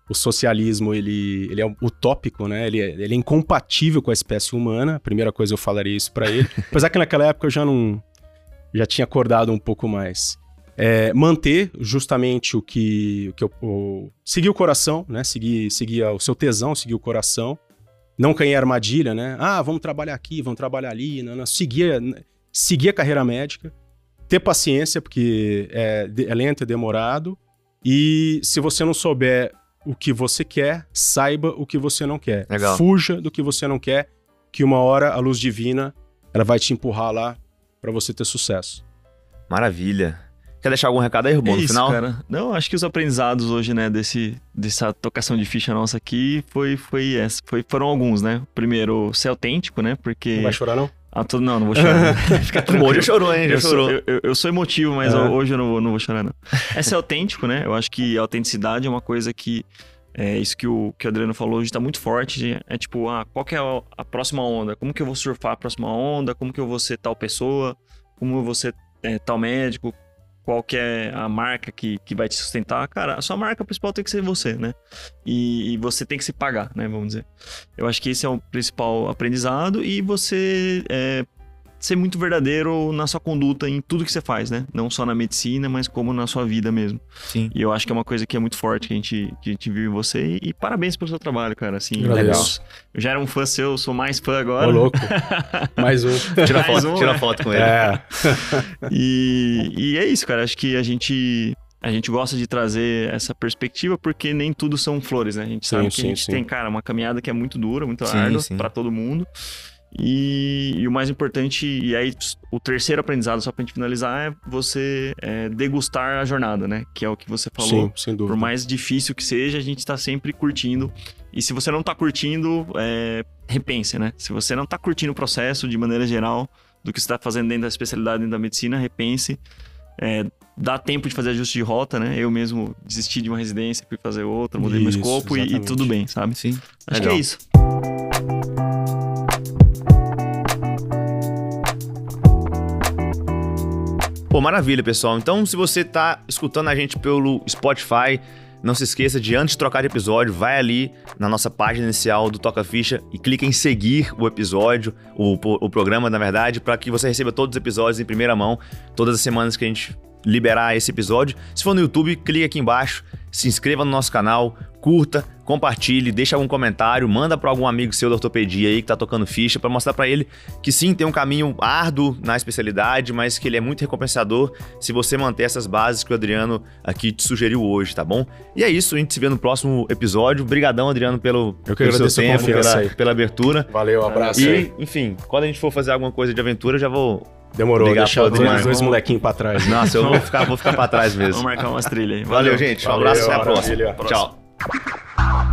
o socialismo ele, ele é utópico, né? Ele é, ele é incompatível com a espécie humana. A primeira coisa eu falaria isso pra ele. Apesar que naquela época eu já não já tinha acordado um pouco mais. É, manter justamente o que, o que eu, o- seguir o coração, né? Seguir, seguir o seu tesão, seguir o coração não cair em armadilha, né? Ah, vamos trabalhar aqui, vamos trabalhar ali, não, não. Seguir, seguir a carreira médica, ter paciência, porque é, é lento, é demorado, e se você não souber o que você quer, saiba o que você não quer. Legal. Fuja do que você não quer, que uma hora a luz divina ela vai te empurrar lá para você ter sucesso. Maravilha. Quer deixar algum recado aí, Rubão, é no isso, final? cara. Não, acho que os aprendizados hoje, né, desse, dessa tocação de ficha nossa aqui foi, foi, essa, foi foram alguns, né? Primeiro, ser autêntico, né? Porque. Não vai chorar, não? Ah, todo... Não, não vou chorar. né? Fica tranquilo. chorou, hein? Já Eu sou, chorou. eu, eu- eu sou emotivo, mas É. hoje eu não vou, não vou chorar, não. É ser autêntico, né? Eu acho que a autenticidade é uma coisa que. É isso que o, que o Adriano falou hoje tá muito forte. É tipo, ah, qual que é a, a próxima onda? Como que eu vou surfar a próxima onda? Como que eu vou ser tal pessoa? Como eu vou ser é, tal médico? Qual que é a marca que, que vai te sustentar? Cara, a sua marca principal tem que ser você, né? E, e você tem que se pagar, né? Vamos dizer. Eu acho que esse é o principal aprendizado e você é, ser muito verdadeiro na sua conduta em tudo que você faz, né? Não só na medicina, mas como na sua vida mesmo. Sim. E eu acho que é uma coisa que é muito forte que a gente, que a gente viu em você. E, e parabéns pelo seu trabalho, cara. Assim, Agradeço. eu, já era um fã seu, sou mais fã Ô, agora. louco. Mais um. Tira Mais foto, um, tira né? foto com ele. É. E, e é isso, cara. Acho que a gente. A gente gosta de trazer essa perspectiva porque nem tudo são flores, né? A gente Sim, sabe que sim, a gente sim. tem, cara, uma caminhada que é muito dura, muito árdua para todo mundo. E, e o mais importante, e aí o terceiro aprendizado, só pra gente finalizar, é você é, degustar a jornada, né? Que é o que você falou. Sim, sem dúvida. Por mais difícil que seja, a gente tá sempre curtindo. E se você não tá curtindo, é, repense, né? Se você não tá curtindo o processo de maneira geral do que você tá fazendo dentro da especialidade, dentro da medicina, repense. É, dá tempo de fazer ajuste de rota, né? Eu mesmo desisti de uma residência, fui fazer outra, mudei meu escopo e, e tudo bem, sabe? Sim. Acho Legal. que é isso. Pô, maravilha, pessoal. Então, se você tá escutando a gente pelo Spotify, não se esqueça de, antes de trocar de episódio, vai ali na nossa página inicial do Toca Ficha e clica em seguir o episódio, o, o programa, na verdade, para que você receba todos os episódios em primeira mão, todas as semanas que a gente liberar esse episódio. Se for no YouTube, clique aqui embaixo, se inscreva no nosso canal, curta, compartilhe, deixa algum comentário, manda para algum amigo seu da ortopedia aí que tá tocando ficha para mostrar para ele que sim, tem um caminho árduo na especialidade, mas que ele é muito recompensador se você manter essas bases que o Adriano aqui te sugeriu hoje, tá bom? E é isso, a gente se vê no próximo episódio. Obrigadão, Adriano, pelo, Eu que pelo seu tempo, pela, pela abertura. Valeu, abraço E, aí. enfim, quando a gente for fazer alguma coisa de aventura, eu já vou Demorou, Ligar deixar os dois, molequinhos pra trás. Nossa, eu vou ficar, vou ficar pra trás mesmo. Vamos marcar umas trilhas aí. Valeu, gente. Um Valeu, abraço e até a próxima. Tchau. Ow!